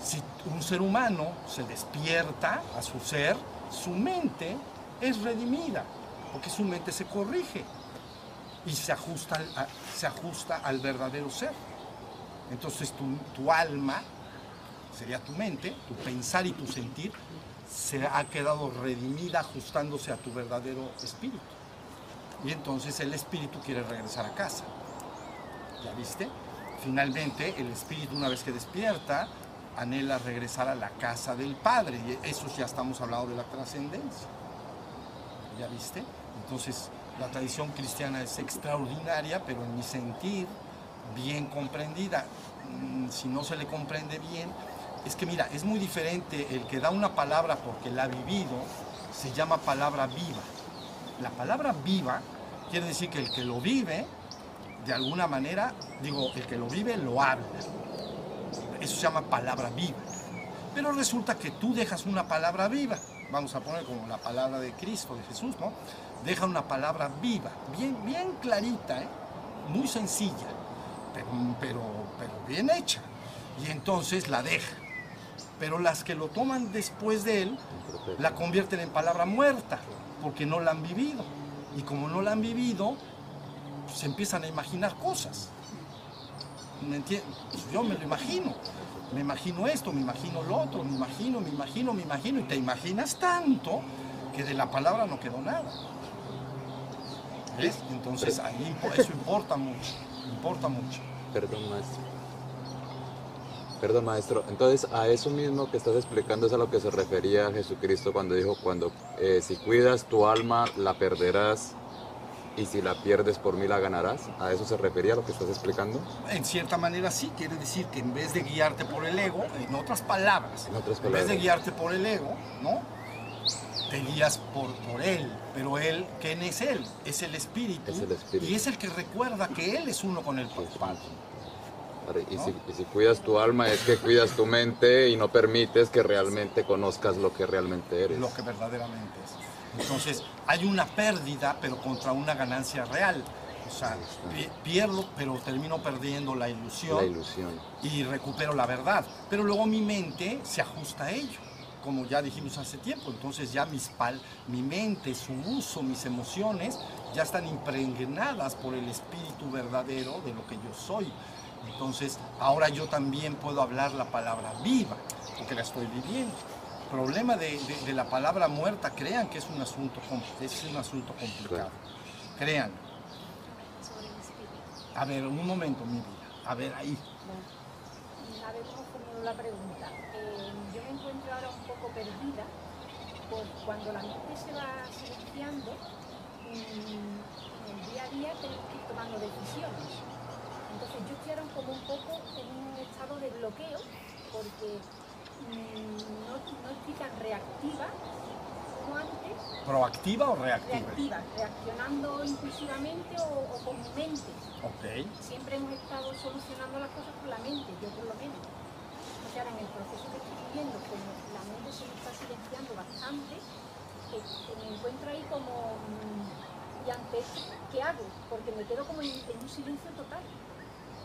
S1: Si un ser humano se despierta a su ser, su mente es redimida, porque su mente se corrige y se ajusta al, se ajusta al verdadero ser. Entonces tu, tu alma, sería tu mente, tu pensar y tu sentir, se ha quedado redimida ajustándose a tu verdadero espíritu. Y entonces el espíritu quiere regresar a casa. ¿Ya viste? Finalmente el espíritu una vez que despierta anhela regresar a la casa del Padre. Y eso ya estamos hablando de la trascendencia. ¿Ya viste? Entonces la tradición cristiana es extraordinaria, pero en mi sentir, bien comprendida. Mm, Si no se le comprende bien, es que mira, es muy diferente el que da una palabra porque la ha vivido, se llama palabra viva. La palabra viva quiere decir que el que lo vive, de alguna manera, digo, el que lo vive lo habla. Eso se llama palabra viva. Pero resulta que tú dejas una palabra viva, vamos a poner como la palabra de Cristo, de Jesús, ¿no? Deja una palabra viva, bien, bien clarita, ¿eh? muy sencilla, pero, pero, bien hecha. Y entonces la deja. Pero las que lo toman después de él, la convierten en palabra muerta, porque no la han vivido. Y como no la han vivido, se empiezan a imaginar cosas. ¿Me entiendes? Yo me lo imagino. Me imagino esto, me imagino lo otro, me imagino, me imagino, me imagino. Y te imaginas tanto que de la palabra no quedó nada. ¿Ves? Entonces ahí eso importa mucho, importa mucho.
S6: Perdón, maestro. Perdón, maestro. Entonces, a eso mismo que estás explicando es a lo que se refería Jesucristo cuando dijo, cuando eh, si cuidas tu alma, la perderás, y si la pierdes por mí, la ganarás. ¿A eso se refería lo que estás explicando?
S1: En cierta manera sí, quiere decir que en vez de guiarte por el ego, en otras palabras,
S6: En otras
S1: en vez de
S6: palabras.
S1: guiarte por el ego, ¿no? Te guías por, por él, pero él, ¿quién es él? Es el espíritu,
S6: Es el espíritu.
S1: y es el que recuerda que él es uno con el Padre.
S6: Y si, y si cuidas tu alma, es que cuidas tu mente y no permites que realmente conozcas lo que realmente eres.
S1: lo que verdaderamente es. Entonces, hay una pérdida, pero contra una ganancia real. O sea, pi- pierdo, pero termino perdiendo la ilusión,
S6: La ilusión.
S1: y recupero la verdad. Pero luego mi mente se ajusta a ello, como ya dijimos hace tiempo. Entonces ya mis pal, mi mente, su uso, mis emociones, ya están impregnadas por el espíritu verdadero de lo que yo soy. Entonces ahora yo también puedo hablar la palabra viva, porque la estoy viviendo. Problema de, de- de la palabra muerta, crean que es un asunto, es un asunto complicado. Crean.
S3: sobre el espíritu.
S1: A ver, un momento, mi vida. A ver, ahí.
S8: A ver cómo la pregunta. Eh, yo me encuentro ahora un poco perdida, por cuando la mente se va silenciando, mm, en el día a día tenemos que ir tomando decisiones. Entonces yo estoy ahora como un poco en un estado de bloqueo, porque mm, no, no estoy tan reactiva como antes,
S1: ¿Proactiva o reactiva?
S8: reactiva, reaccionando impulsivamente o, o con mi mente.
S1: Ok.
S8: Siempre hemos estado solucionando las cosas con la mente, yo por lo menos. O sea, ahora en el proceso que viviendo, como la mente se me está silenciando bastante, que, que me encuentro ahí como, mm, ¿y ante esto qué hago? Porque me quedo como en, en un silencio total.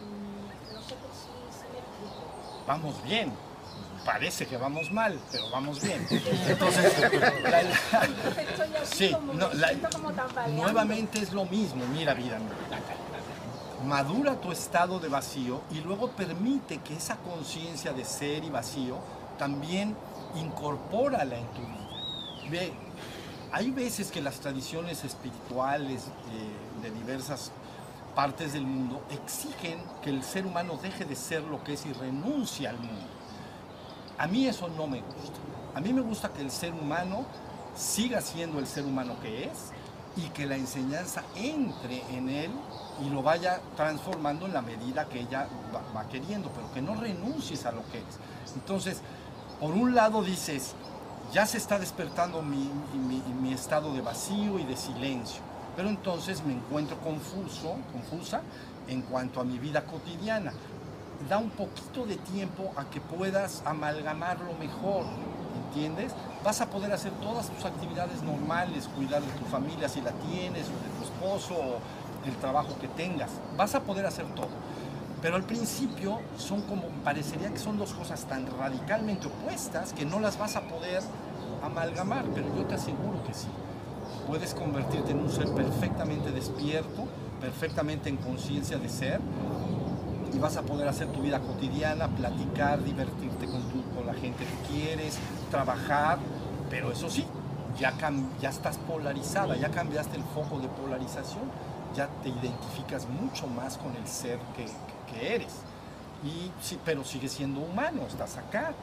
S8: Mm, no sé si, si me explico.
S1: Vamos bien. Parece que vamos mal, pero vamos bien. (laughs) Entonces, (laughs) la-
S8: así
S1: sí, no, la- nuevamente es lo mismo. Mira, vida. Madura tu estado de vacío y luego permite que esa conciencia de ser y vacío también incorpórala en tu vida. Ve, hay veces que las tradiciones espirituales eh, de diversas partes del mundo exigen que el ser humano deje de ser lo que es y renuncie al mundo. A mí eso no me gusta. A mí me gusta que el ser humano siga siendo el ser humano que es y que la enseñanza entre en él y lo vaya transformando en la medida que ella va, va queriendo, pero que no renuncies a lo que es. Entonces, por un lado dices, ya se está despertando mi, mi- estado de vacío y de silencio, pero entonces me encuentro confuso, confusa en cuanto a mi vida cotidiana. Da un poquito de tiempo a que puedas amalgamarlo mejor, ¿entiendes? Vas a poder hacer todas tus actividades normales, cuidar de tu familia si la tienes, o de tu esposo, o el trabajo que tengas. Vas a poder hacer todo. Pero al principio son como, parecería que son dos cosas tan radicalmente opuestas que no las vas a poder amalgamar, pero yo te aseguro que sí. Puedes convertirte en un ser perfectamente despierto, perfectamente en conciencia de ser, y vas a poder hacer tu vida cotidiana, platicar, divertirte con, tu- con la gente que quieres, trabajar, pero eso sí, ya, ya estás polarizada, ya cambiaste el foco de polarización, ya te identificas mucho más con el ser que, eres. Y, sí, pero sigues siendo humano, estás acá,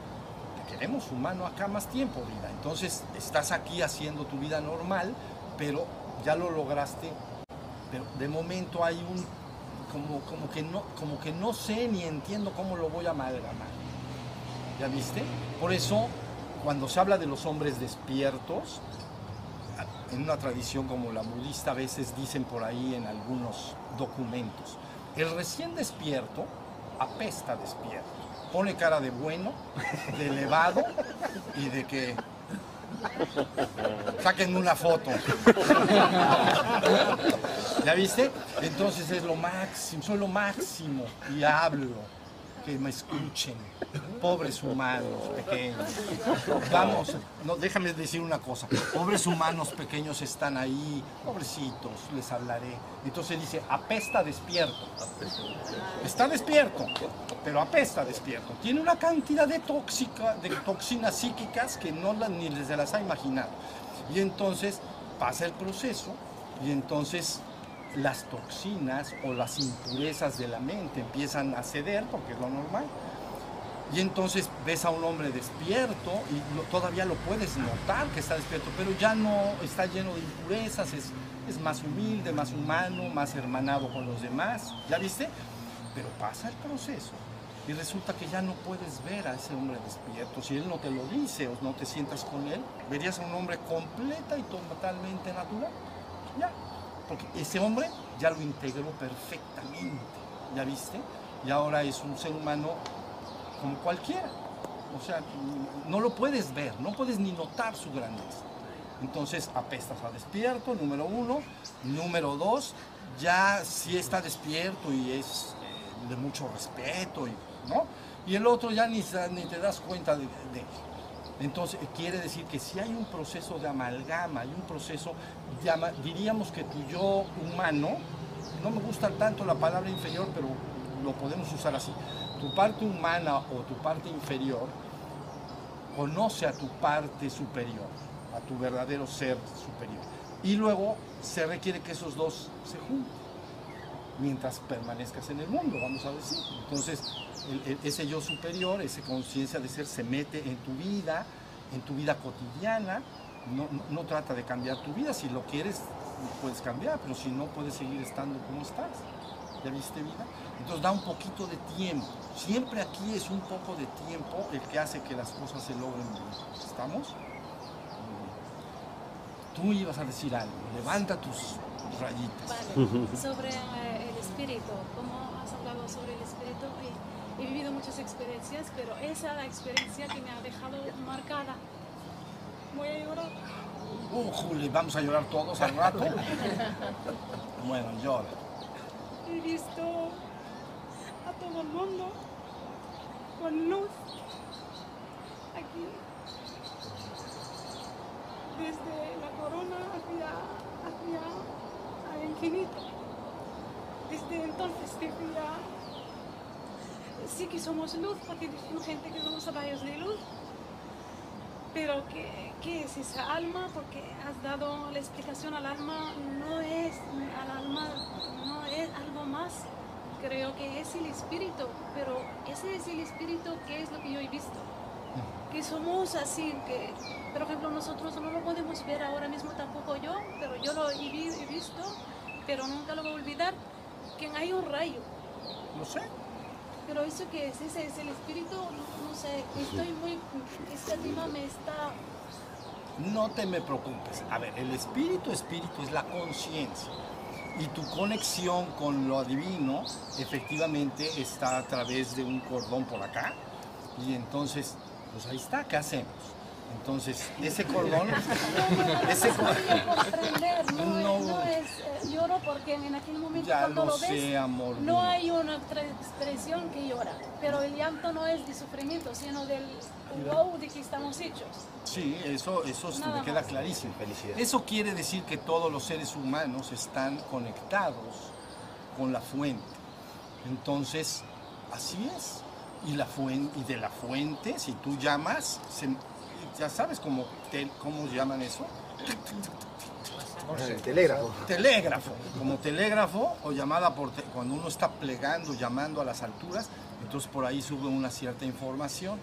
S1: te queremos humano acá más tiempo, vida. Entonces estás aquí haciendo tu vida normal, pero ya lo lograste, pero de momento hay un, como, como, que no, como que no sé ni entiendo cómo lo voy a amalgamar. ¿Ya viste? Por eso, cuando se habla de los hombres despiertos, en una tradición como la budista, a veces dicen por ahí en algunos documentos, el recién despierto apesta despierto. Pone cara de bueno, de elevado y de que saquen una foto. ¿Ya viste? Entonces es lo máximo, soy lo máximo y hablo. Que me escuchen, pobres humanos pequeños. Vamos, no, déjame decir una cosa. Pobres humanos pequeños están ahí, pobrecitos, les hablaré. Entonces dice, apesta despierto. Está despierto, pero apesta despierto. Tiene una cantidad de, tóxica, de toxinas psíquicas que no la- ni se las ha imaginado. Y entonces pasa el proceso y entonces las toxinas o las impurezas de la mente empiezan a ceder, porque es lo normal. Y entonces ves a un hombre despierto y lo- todavía lo puedes notar que está despierto, pero ya no está lleno de impurezas, es, es más humilde, más humano, más hermanado con los demás. ¿Ya viste? Pero pasa el proceso y resulta que ya no puedes ver a ese hombre despierto. Si él no te lo dice o no te sientas con él, verías a un hombre completa y totalmente natural. Ya, porque ese hombre ya lo integró perfectamente. ¿Ya viste? Y ahora es un ser humano como cualquiera. O sea, no lo puedes ver, no puedes ni notar su grandeza. Entonces apestas a despierto, número uno. Número dos, ya sí está despierto y es eh, de mucho respeto, y, ¿no? Y el otro ya ni, ni te das cuenta de, de. Entonces quiere decir que si hay un proceso de amalgama, hay un proceso, de diríamos que tu yo humano, no me gusta tanto la palabra inferior, pero lo podemos usar así. Tu parte humana o tu parte inferior conoce a tu parte superior, a tu verdadero ser superior. Y luego se requiere que esos dos se junten mientras permanezcas en el mundo, vamos a decir. Entonces, el- ese yo superior, esa conciencia de ser, se mete en tu vida, en tu vida cotidiana. No, no- no trata de cambiar tu vida, si lo quieres, puedes cambiar, pero si no, puedes seguir estando como estás. ¿Ya viste vida? Entonces da un poquito de tiempo. Siempre aquí es un poco de tiempo el que hace que las cosas se logren bien. ¿Estamos? Tú ibas a decir algo. Levanta tus rayitas.
S3: Vale, (laughs) sobre eh, el espíritu, como has hablado sobre el espíritu, he, vivido muchas experiencias, pero esa es la experiencia que me ha dejado marcada. Voy a llorar.
S1: Uh, Juli, vamos a llorar todos al rato. Bueno, llora.
S3: He visto a todo el mundo con luz aquí, desde la corona hacia, hacia al infinito. Desde entonces decía, sí que somos luz, porque dicen gente que somos rayos de luz, pero ¿qué, qué es esa alma? Porque has dado la explicación al alma, no es al alma, no es algo más. Creo que es el espíritu, pero ese es el espíritu que es lo que yo he visto. Que somos así, que por ejemplo nosotros no lo podemos ver ahora mismo tampoco yo, pero yo lo he, vi- he visto, pero nunca lo voy a olvidar, que hay un rayo.
S1: No sé.
S3: Pero eso que es, ese es el espíritu, no, no sé, estoy muy, este tema me está
S1: No te me preocupes. A ver, el espíritu, espíritu es la conciencia. Y tu conexión con lo divino efectivamente está a través de un cordón por acá. Y entonces, pues ahí está, ¿qué hacemos? Entonces, ese cordón, (laughs) ese cordón,
S3: comprender, no,
S1: No.
S3: es, no es, eh, lloro porque en aquel momento
S1: ya
S3: cuando
S1: lo
S3: lo ves,
S1: sé, amor.
S3: no
S1: mío.
S3: hay una expresión que llora, pero el llanto no es de sufrimiento, sino del wow de que estamos hechos.
S1: Sí, eso, eso
S3: Nada
S1: me queda
S3: más.
S1: clarísimo.
S7: Felicidad.
S1: Eso quiere decir que todos los seres humanos están conectados con la fuente. Entonces, así es. Y, la fuente, y de la fuente, si tú llamas, se- ya sabes cómo, te- cómo llaman eso.
S9: El telégrafo.
S1: Telégrafo, como telégrafo o llamada por te- cuando uno está plegando, llamando a las alturas, entonces por ahí sube una cierta información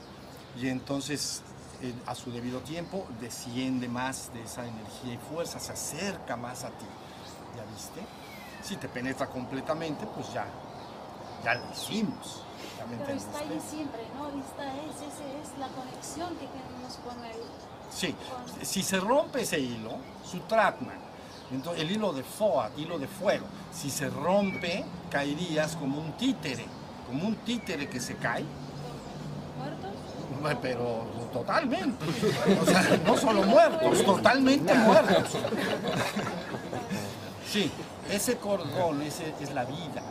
S1: y entonces eh, a su debido tiempo desciende más de esa energía y fuerza, se acerca más a ti. ¿Ya viste? Si te penetra completamente, pues ya, ya lo hicimos. ¿Ya me
S3: Pero está ahí siempre, ¿no? Esta es, esa es la conexión que tenemos con.
S1: Sí, si se rompe ese hilo, su Tratman, entonces el hilo de Foat, hilo de fuego, si se rompe, caerías como un títere, como un títere que se cae,
S3: ¿Muertos?
S1: Pero totalmente, o sea, no solo muertos, totalmente muertos. Sí, ese cordón ese es la vida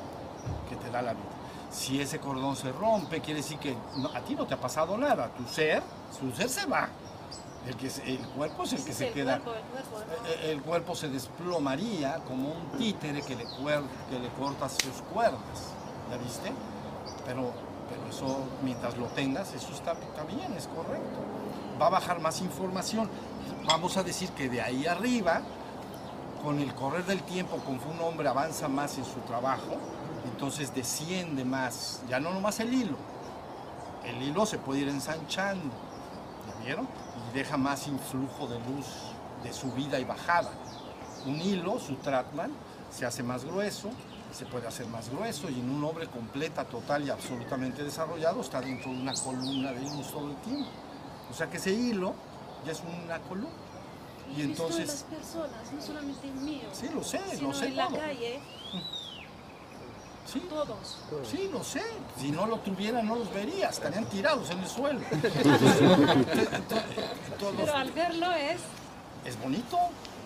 S1: que te da la vida. Si ese cordón se rompe, quiere decir que no- a ti no te ha pasado nada, tu ser, su ser se va. El, que se- el cuerpo es el que
S3: Sí,
S1: se
S3: el
S1: queda.
S3: cuerpo, el cuerpo, ¿no?
S1: Eh, El cuerpo se desplomaría como un títere que le, cuer- que le corta sus cuerdas. ¿Ya viste? Pero, pero eso, mientras lo tengas, eso está, está bien, es correcto. Va a bajar más información. Vamos a decir que de ahí arriba, con el correr del tiempo, conforme un hombre avanza más en su trabajo, entonces desciende más, ya no nomás el hilo. El hilo se puede ir ensanchando. ¿Ya vieron? Y deja más influjo de luz de subida y bajada. Un hilo, su Tratman, se hace más grueso, se puede hacer más grueso y en un hombre completa, total y absolutamente desarrollado está dentro de una columna de luz todo el tiempo. O sea que ese hilo ya es una columna.
S3: Y,
S1: entonces-
S3: las personas, no solamente en mí,
S1: Sí, lo sé,
S3: sino
S1: lo sé
S3: en la calle,
S1: Sí,
S3: todos.
S1: sí, lo sé. Si no lo tuvieran, no los vería, estarían tirados en el suelo. (laughs) Todos-
S3: Pero al verlo es,
S1: es bonito.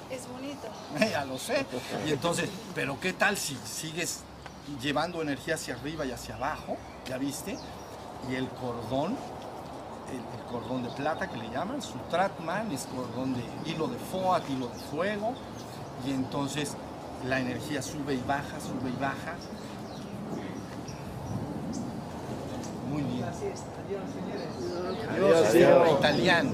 S3: es bonito. (laughs)
S1: Ya lo sé. Y entonces, pero ¿qué tal si sigues llevando energía hacia arriba y hacia abajo? ¿Ya viste? Y el cordón, el, el cordón de plata que le llaman, su Tratman es cordón de hilo de Foat, hilo de fuego. Y entonces la energía sube y baja, sube y baja. Muy bien. Adiós, italiano.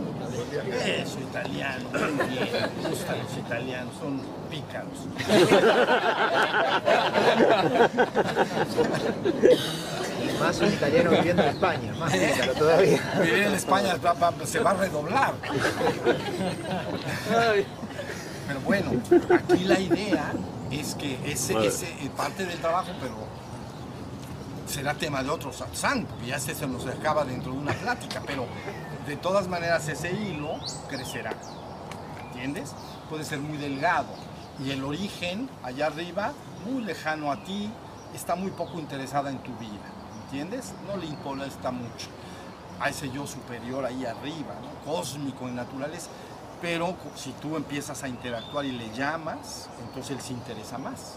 S1: Eso, italiano. Muy bien. Me gustan los italianos, son pícaros. (laughs)
S9: Más un italiano viviendo en España, más pícaro todavía.
S1: Vivir en España va- va- se va a redoblar. Pero bueno, aquí la idea es que ese, ese es parte del trabajo, pero será tema de otro satsang, porque ya se nos acaba dentro de una plática, pero de todas maneras ese hilo crecerá, ¿entiendes? Puede ser muy delgado y el origen allá arriba, muy lejano a ti, está muy poco interesada en tu vida, ¿entiendes? No le importa mucho a ese yo superior ahí arriba, cósmico en naturaleza. Pero si tú empiezas a interactuar y le llamas, entonces él se interesa más.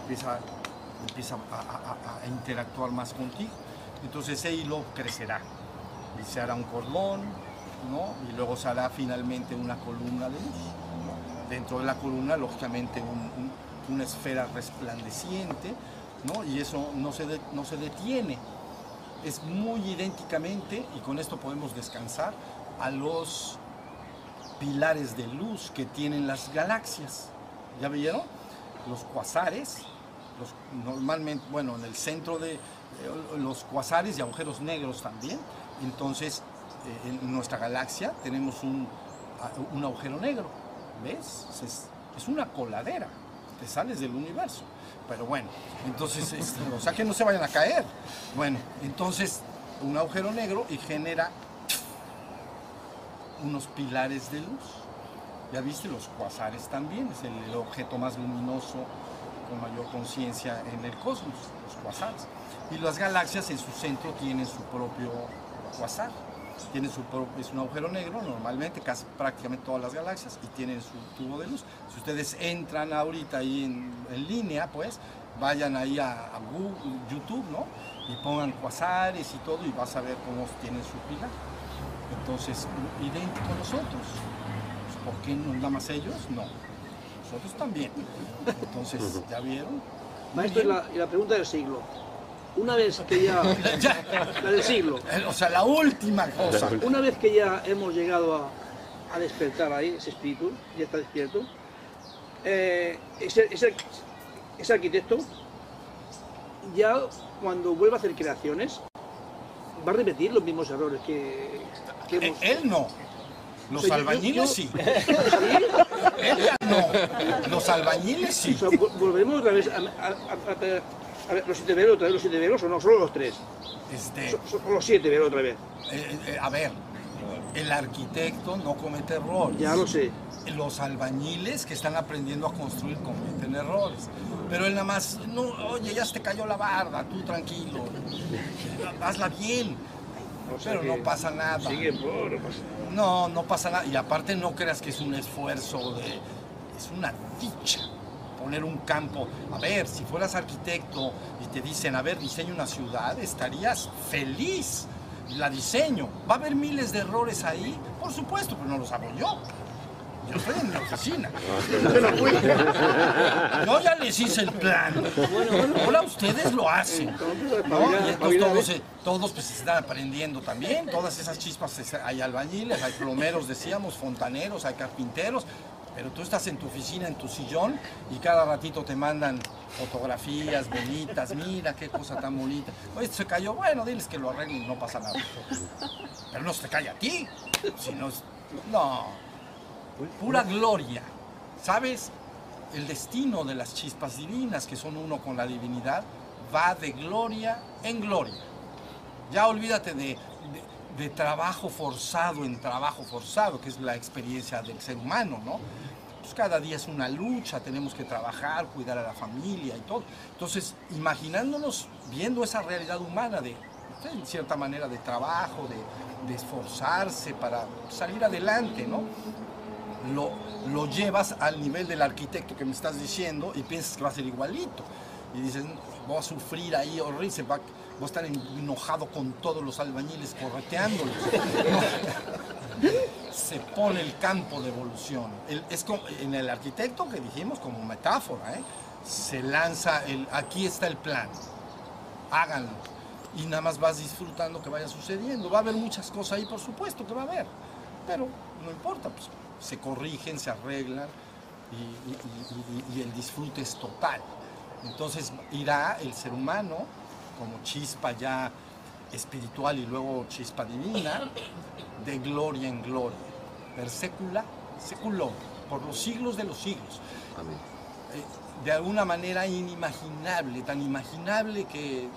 S1: Empieza, empieza a, a- a- interactuar más contigo. Entonces ese hilo crecerá. Y se hará un cordón, ¿no? Y luego se hará finalmente una columna de luz. Dentro de la columna, lógicamente, un- un- una esfera resplandeciente, ¿no? Y eso no se, de- no se detiene es muy idénticamente, y con esto podemos descansar, a los pilares de luz que tienen las galaxias. ¿Ya vieron? Los cuasares, normalmente, bueno, en el centro de eh, los cuasares y agujeros negros también. Entonces, eh, en nuestra galaxia tenemos un, a- un agujero negro, ¿ves? Es, es una coladera, te sales del universo. Pero bueno, entonces, es- o sea que no se vayan a caer. Bueno, entonces, un agujero negro y genera unos pilares de luz. Ya viste, los cuasares también, es el objeto más luminoso con mayor conciencia en el cosmos, los cuasares. Y las galaxias en su centro tienen su propio cuasar. Tienen su propio, es un agujero negro normalmente, casi prácticamente todas las galaxias, y tienen su tubo de luz. Si ustedes entran ahorita ahí en, línea, pues vayan ahí a, YouTube, ¿no? Y pongan cuasares y todo, y vas a ver cómo tienen su pilar. Entonces, idéntico a nosotros. ¿Por qué no nada más ellos? No. Nosotros también. Entonces, ¿ya vieron?
S10: Maestro, y la, y la pregunta del siglo. Una vez que ya... (laughs)
S1: Ya.
S10: La del siglo.
S1: O sea, la última cosa.
S10: Una vez que ya hemos llegado a, a despertar ahí, ese espíritu, ya está despierto, eh, ese, ese- ese arquitecto, ya cuando vuelva a hacer creaciones, va a repetir los mismos errores que, que
S1: Eh,
S10: hemos...
S1: Él no. Los
S10: O sea, yo-
S1: albañiles
S10: yo-
S1: sí. (laughs)
S10: ¿Sí?
S1: Ella no. Los albañiles sí.
S10: O sea, vol- volvemos otra vez a, a- a- a- a ver, los siete velos, otra vez los siete velos o no, solo los tres.
S1: Este,
S10: So- so- los siete velos otra vez.
S1: eh, eh, a ver, el arquitecto no comete errores.
S10: Ya lo sé.
S1: Los albañiles que están aprendiendo a construir cometen errores. Pero él nada más, no, oye, ya se te cayó la barda, tú tranquilo. Hazla bien.
S10: O sea
S1: Pero no pasa nada.
S10: Sigue por, no pasa nada.
S1: No, no pasa nada. Y aparte no creas que es un esfuerzo de... Es una dicha poner un campo. A ver, si fueras arquitecto y te dicen, a ver, diseña una ciudad, estarías feliz. La diseño. ¿Va a haber miles de errores ahí? Por supuesto, pero no los hago yo. Yo estoy en mi oficina. Yo ya les hice el plan. Ahora ustedes lo hacen. ¿no? Y entonces todos, eh, todos pues están aprendiendo también, todas esas chispas, es- hay albañiles, hay plomeros, decíamos, fontaneros, hay carpinteros, pero tú estás en tu oficina, en tu sillón, y cada ratito te mandan fotografías bonitas, mira qué cosa tan bonita. Oye, esto se cayó, bueno, diles que lo arreglen, no pasa nada. Pero no se te cae a ti, si no es- No, pura gloria, ¿sabes? El destino de las chispas divinas, que son uno con la divinidad, va de gloria en gloria. Ya olvídate de, de- trabajo forzado en trabajo forzado, que es la experiencia del ser humano, ¿no? Pues cada día es una lucha, tenemos que trabajar, cuidar a la familia y todo. Entonces, imaginándonos, viendo esa realidad humana de, en cierta manera, de trabajo, de esforzarse para salir adelante, ¿no? Lo, lo llevas al nivel del arquitecto que me estás diciendo y piensas que va a ser igualito. Y dices, voy a sufrir ahí horrible, voy a estar enojado con todos los albañiles correteándolos. (laughs) Se pone el campo de evolución. Es como, en el arquitecto que dijimos como metáfora, ¿eh? se lanza el, aquí está el plan, háganlo. Y nada más vas disfrutando que vaya sucediendo. Va a haber muchas cosas ahí, por supuesto que va a haber, pero no importa, pues se corrigen, se arreglan y, y- y- y el disfrute es total. Entonces irá el ser humano como chispa ya espiritual y luego chispa divina, de gloria en gloria, per secula seculum, por los siglos de los siglos.
S6: Amén.
S1: Eh, de alguna manera inimaginable, tan imaginable que,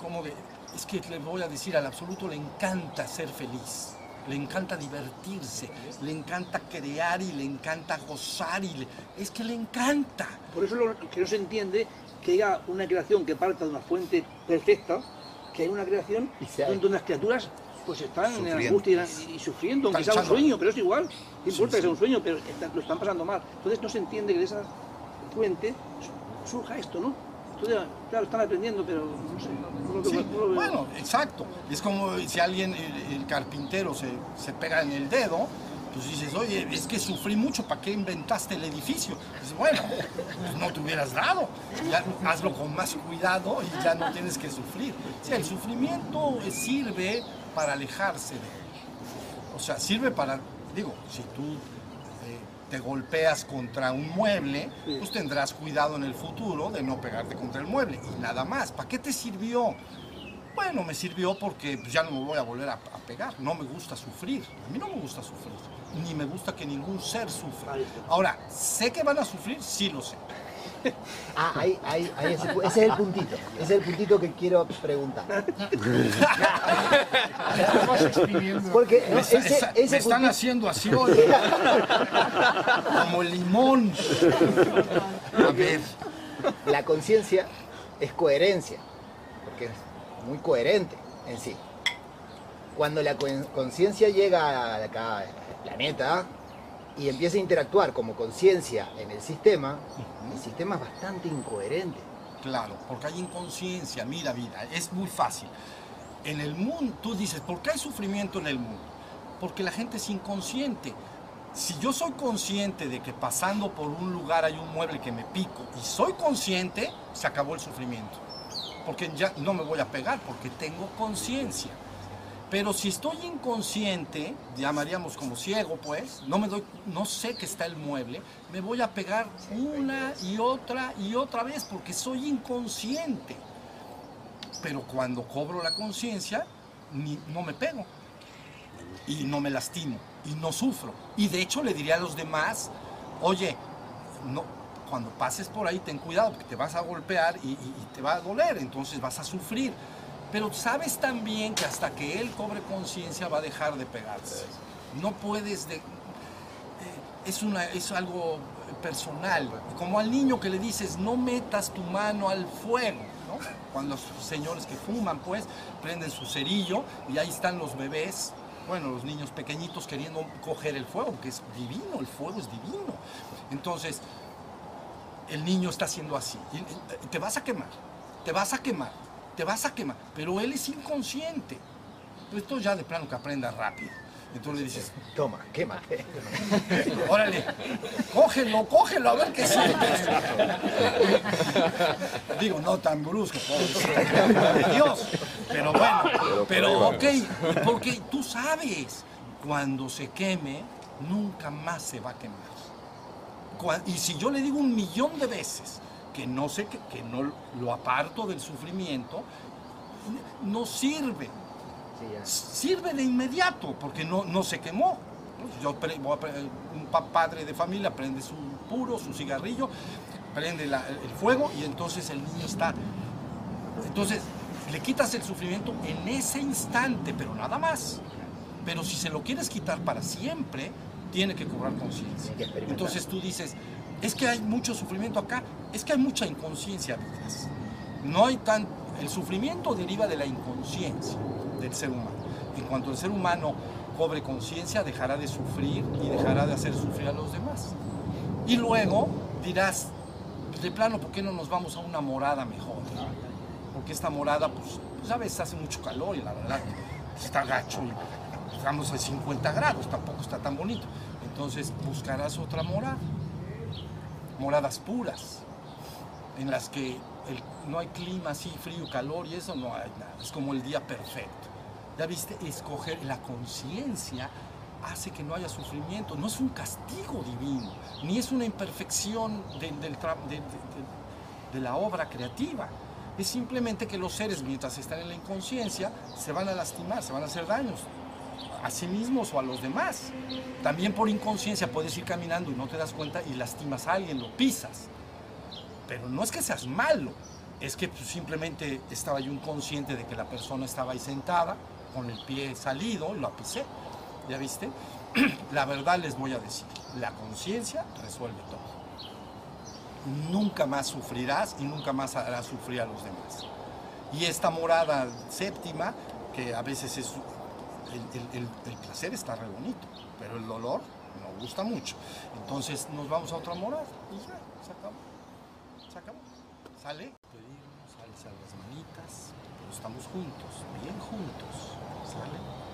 S1: como de, es que le voy a decir, al absoluto le encanta ser feliz, le encanta divertirse, le encanta crear y le encanta gozar y le- es que le encanta.
S10: Por eso lo que no se entiende que haya una creación que parta de una fuente perfecta, que hay una creación donde unas criaturas pues están en
S1: Sufriendo.
S10: angustia y, y sufriendo, aunque sea un sueño, pero es igual. No
S1: Sí,
S10: importa que sea un sueño, pero lo están pasando mal. Entonces no se entiende que de esa fuente su- surja esto, ¿no? Claro, están aprendiendo, pero no sé. no lo
S1: Sí,
S10: lo
S1: bueno, exacto. Es como si alguien, el, el carpintero, se, se pega en el dedo, pues dices, oye, es que sufrí mucho, ¿para qué inventaste el edificio? Dices, bueno, pues no te hubieras dado. Ya hazlo con más cuidado y ya no tienes que sufrir. Sí, el sufrimiento sirve para alejarse de O sea, sirve para, digo, si tú eh, te golpeas contra un mueble, pues tendrás cuidado en el futuro de no pegarte contra el mueble y nada más. ¿Para qué te sirvió? Bueno, me sirvió porque pues, ya no me voy a volver a, a pegar. No me gusta sufrir. A mí no me gusta sufrir. Ni me gusta que ningún ser sufra. Ahora, ¿sé que van a sufrir? Sí lo sé.
S9: Ah, ahí, ahí, ahí ese, ese es el puntito. Ese es el puntito que quiero preguntar. Porque
S1: me, está-
S9: ese,
S1: esa-
S9: ese
S1: me están haciendo así hoy. Como limón. A ver.
S9: la conciencia es coherencia, porque es muy coherente en sí. Cuando la con- conciencia llega a acá, al planeta y empieza a interactuar como conciencia en el sistema, el sistema es bastante incoherente.
S1: Claro, porque hay inconsciencia. Mira, vida, es muy fácil. En el mundo, tú dices, ¿por qué hay sufrimiento en el mundo? Porque la gente es inconsciente. Si yo soy consciente de que pasando por un lugar hay un mueble que me pico y soy consciente, se acabó el sufrimiento. Porque ya no me voy a pegar, porque tengo conciencia. Pero si estoy inconsciente, llamaríamos como ciego, pues, no me doy, no sé que está el mueble, me voy a pegar una y otra y otra vez porque soy inconsciente. Pero cuando cobro la conciencia, no me pego. y no me lastimo y no sufro. Y de hecho le diría a los demás, oye, no, cuando pases por ahí ten cuidado porque te vas a golpear y, y- y te va a doler, entonces vas a sufrir. Pero sabes también que hasta que él cobre conciencia va a dejar de pegarse. No puedes de, eh, es, una, es algo personal. Como al niño que le dices, no metas tu mano al fuego. ¿no? Cuando los señores que fuman, pues, prenden su cerillo y ahí están los bebés, bueno, los niños pequeñitos queriendo coger el fuego, porque es divino, el fuego es divino. Entonces, el niño está haciendo así. te vas a quemar, te vas a quemar, te vas a quemar. Pero él es inconsciente. Esto ya de plano que aprenda rápido. Entonces le dices,
S9: Toma, quémate. (laughs)
S1: Órale, cógelo, cógelo, a ver qué sientes. Digo, no tan brusco, de Dios. Pero bueno,
S6: Pero
S1: pero
S6: por
S1: ok, porque tú sabes, cuando se queme, nunca más se va a quemar. Y si yo le digo un millón de veces que no sé, que, que no lo aparto del sufrimiento, no sirve
S9: Sí,
S1: sirve de inmediato porque no, no se quemó. Yo un pa- padre de familia prende su puro, su cigarrillo, prende la- el fuego y entonces el niño está. Entonces le quitas el sufrimiento en ese instante, pero nada más. Pero si se lo quieres quitar para siempre, tiene que cobrar conciencia. Entonces tú dices, es que hay mucho sufrimiento acá, es que hay mucha inconsciencia detrás. No hay tan. El sufrimiento deriva de la inconsciencia del ser humano. En cuanto el ser humano cobre conciencia, dejará de sufrir y dejará de hacer sufrir a los demás. Y luego dirás, de plano, ¿por qué no nos vamos a una morada mejor? Porque esta morada, pues, pues a veces hace mucho calor y la verdad está gacho y estamos a 50 grados, tampoco está tan bonito. Entonces buscarás otra morada, moradas puras, en las que el- no hay clima así, frío, calor y eso no hay nada. Es como el día perfecto. Ya viste, escoger la conciencia hace que no haya sufrimiento. No es un castigo divino, ni es una imperfección de, del de- de- de la obra creativa. Es simplemente que los seres, mientras están en la inconsciencia, se van a lastimar, se van a hacer daños a sí mismos o a los demás. También por inconsciencia puedes ir caminando y no te das cuenta y lastimas a alguien, lo pisas. Pero no es que seas malo, es que pues, simplemente estaba yo inconsciente de que la persona estaba ahí sentada, con el pie salido, lo pisé. ¿Ya viste? (clears throat) La verdad les voy a decir, la conciencia resuelve todo. Nunca más sufrirás y nunca más harás sufrir a los demás. Y esta morada séptima, que a veces es el, el- el- placer está re bonito, pero el dolor no gusta mucho. Entonces nos vamos a otra morada y ya, se acabó. Se acabó. Sale, pedimos, alza las manitas, pero estamos juntos, bien juntos. Sale.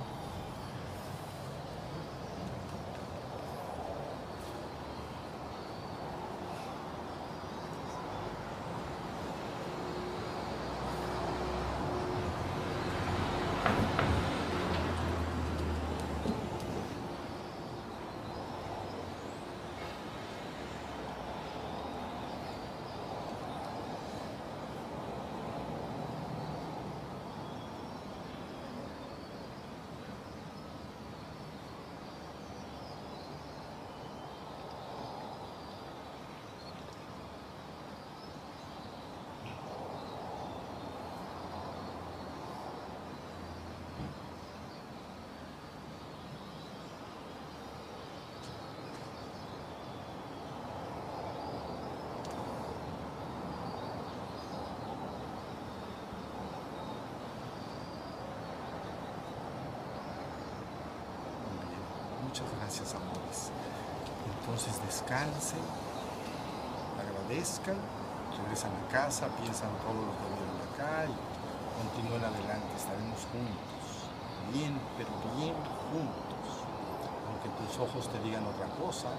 S1: Muy bien. Muchas gracias, amores. Entonces descansen, agradezcan, regresan a casa, piensan todo lo que vieron acá y continúen adelante. Estaremos juntos, bien, pero bien juntos. Aunque tus ojos te digan otra cosa,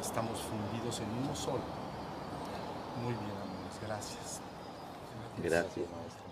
S1: estamos fundidos en uno solo. Muy bien, amores, gracias.
S4: Gracias.
S6: maestro.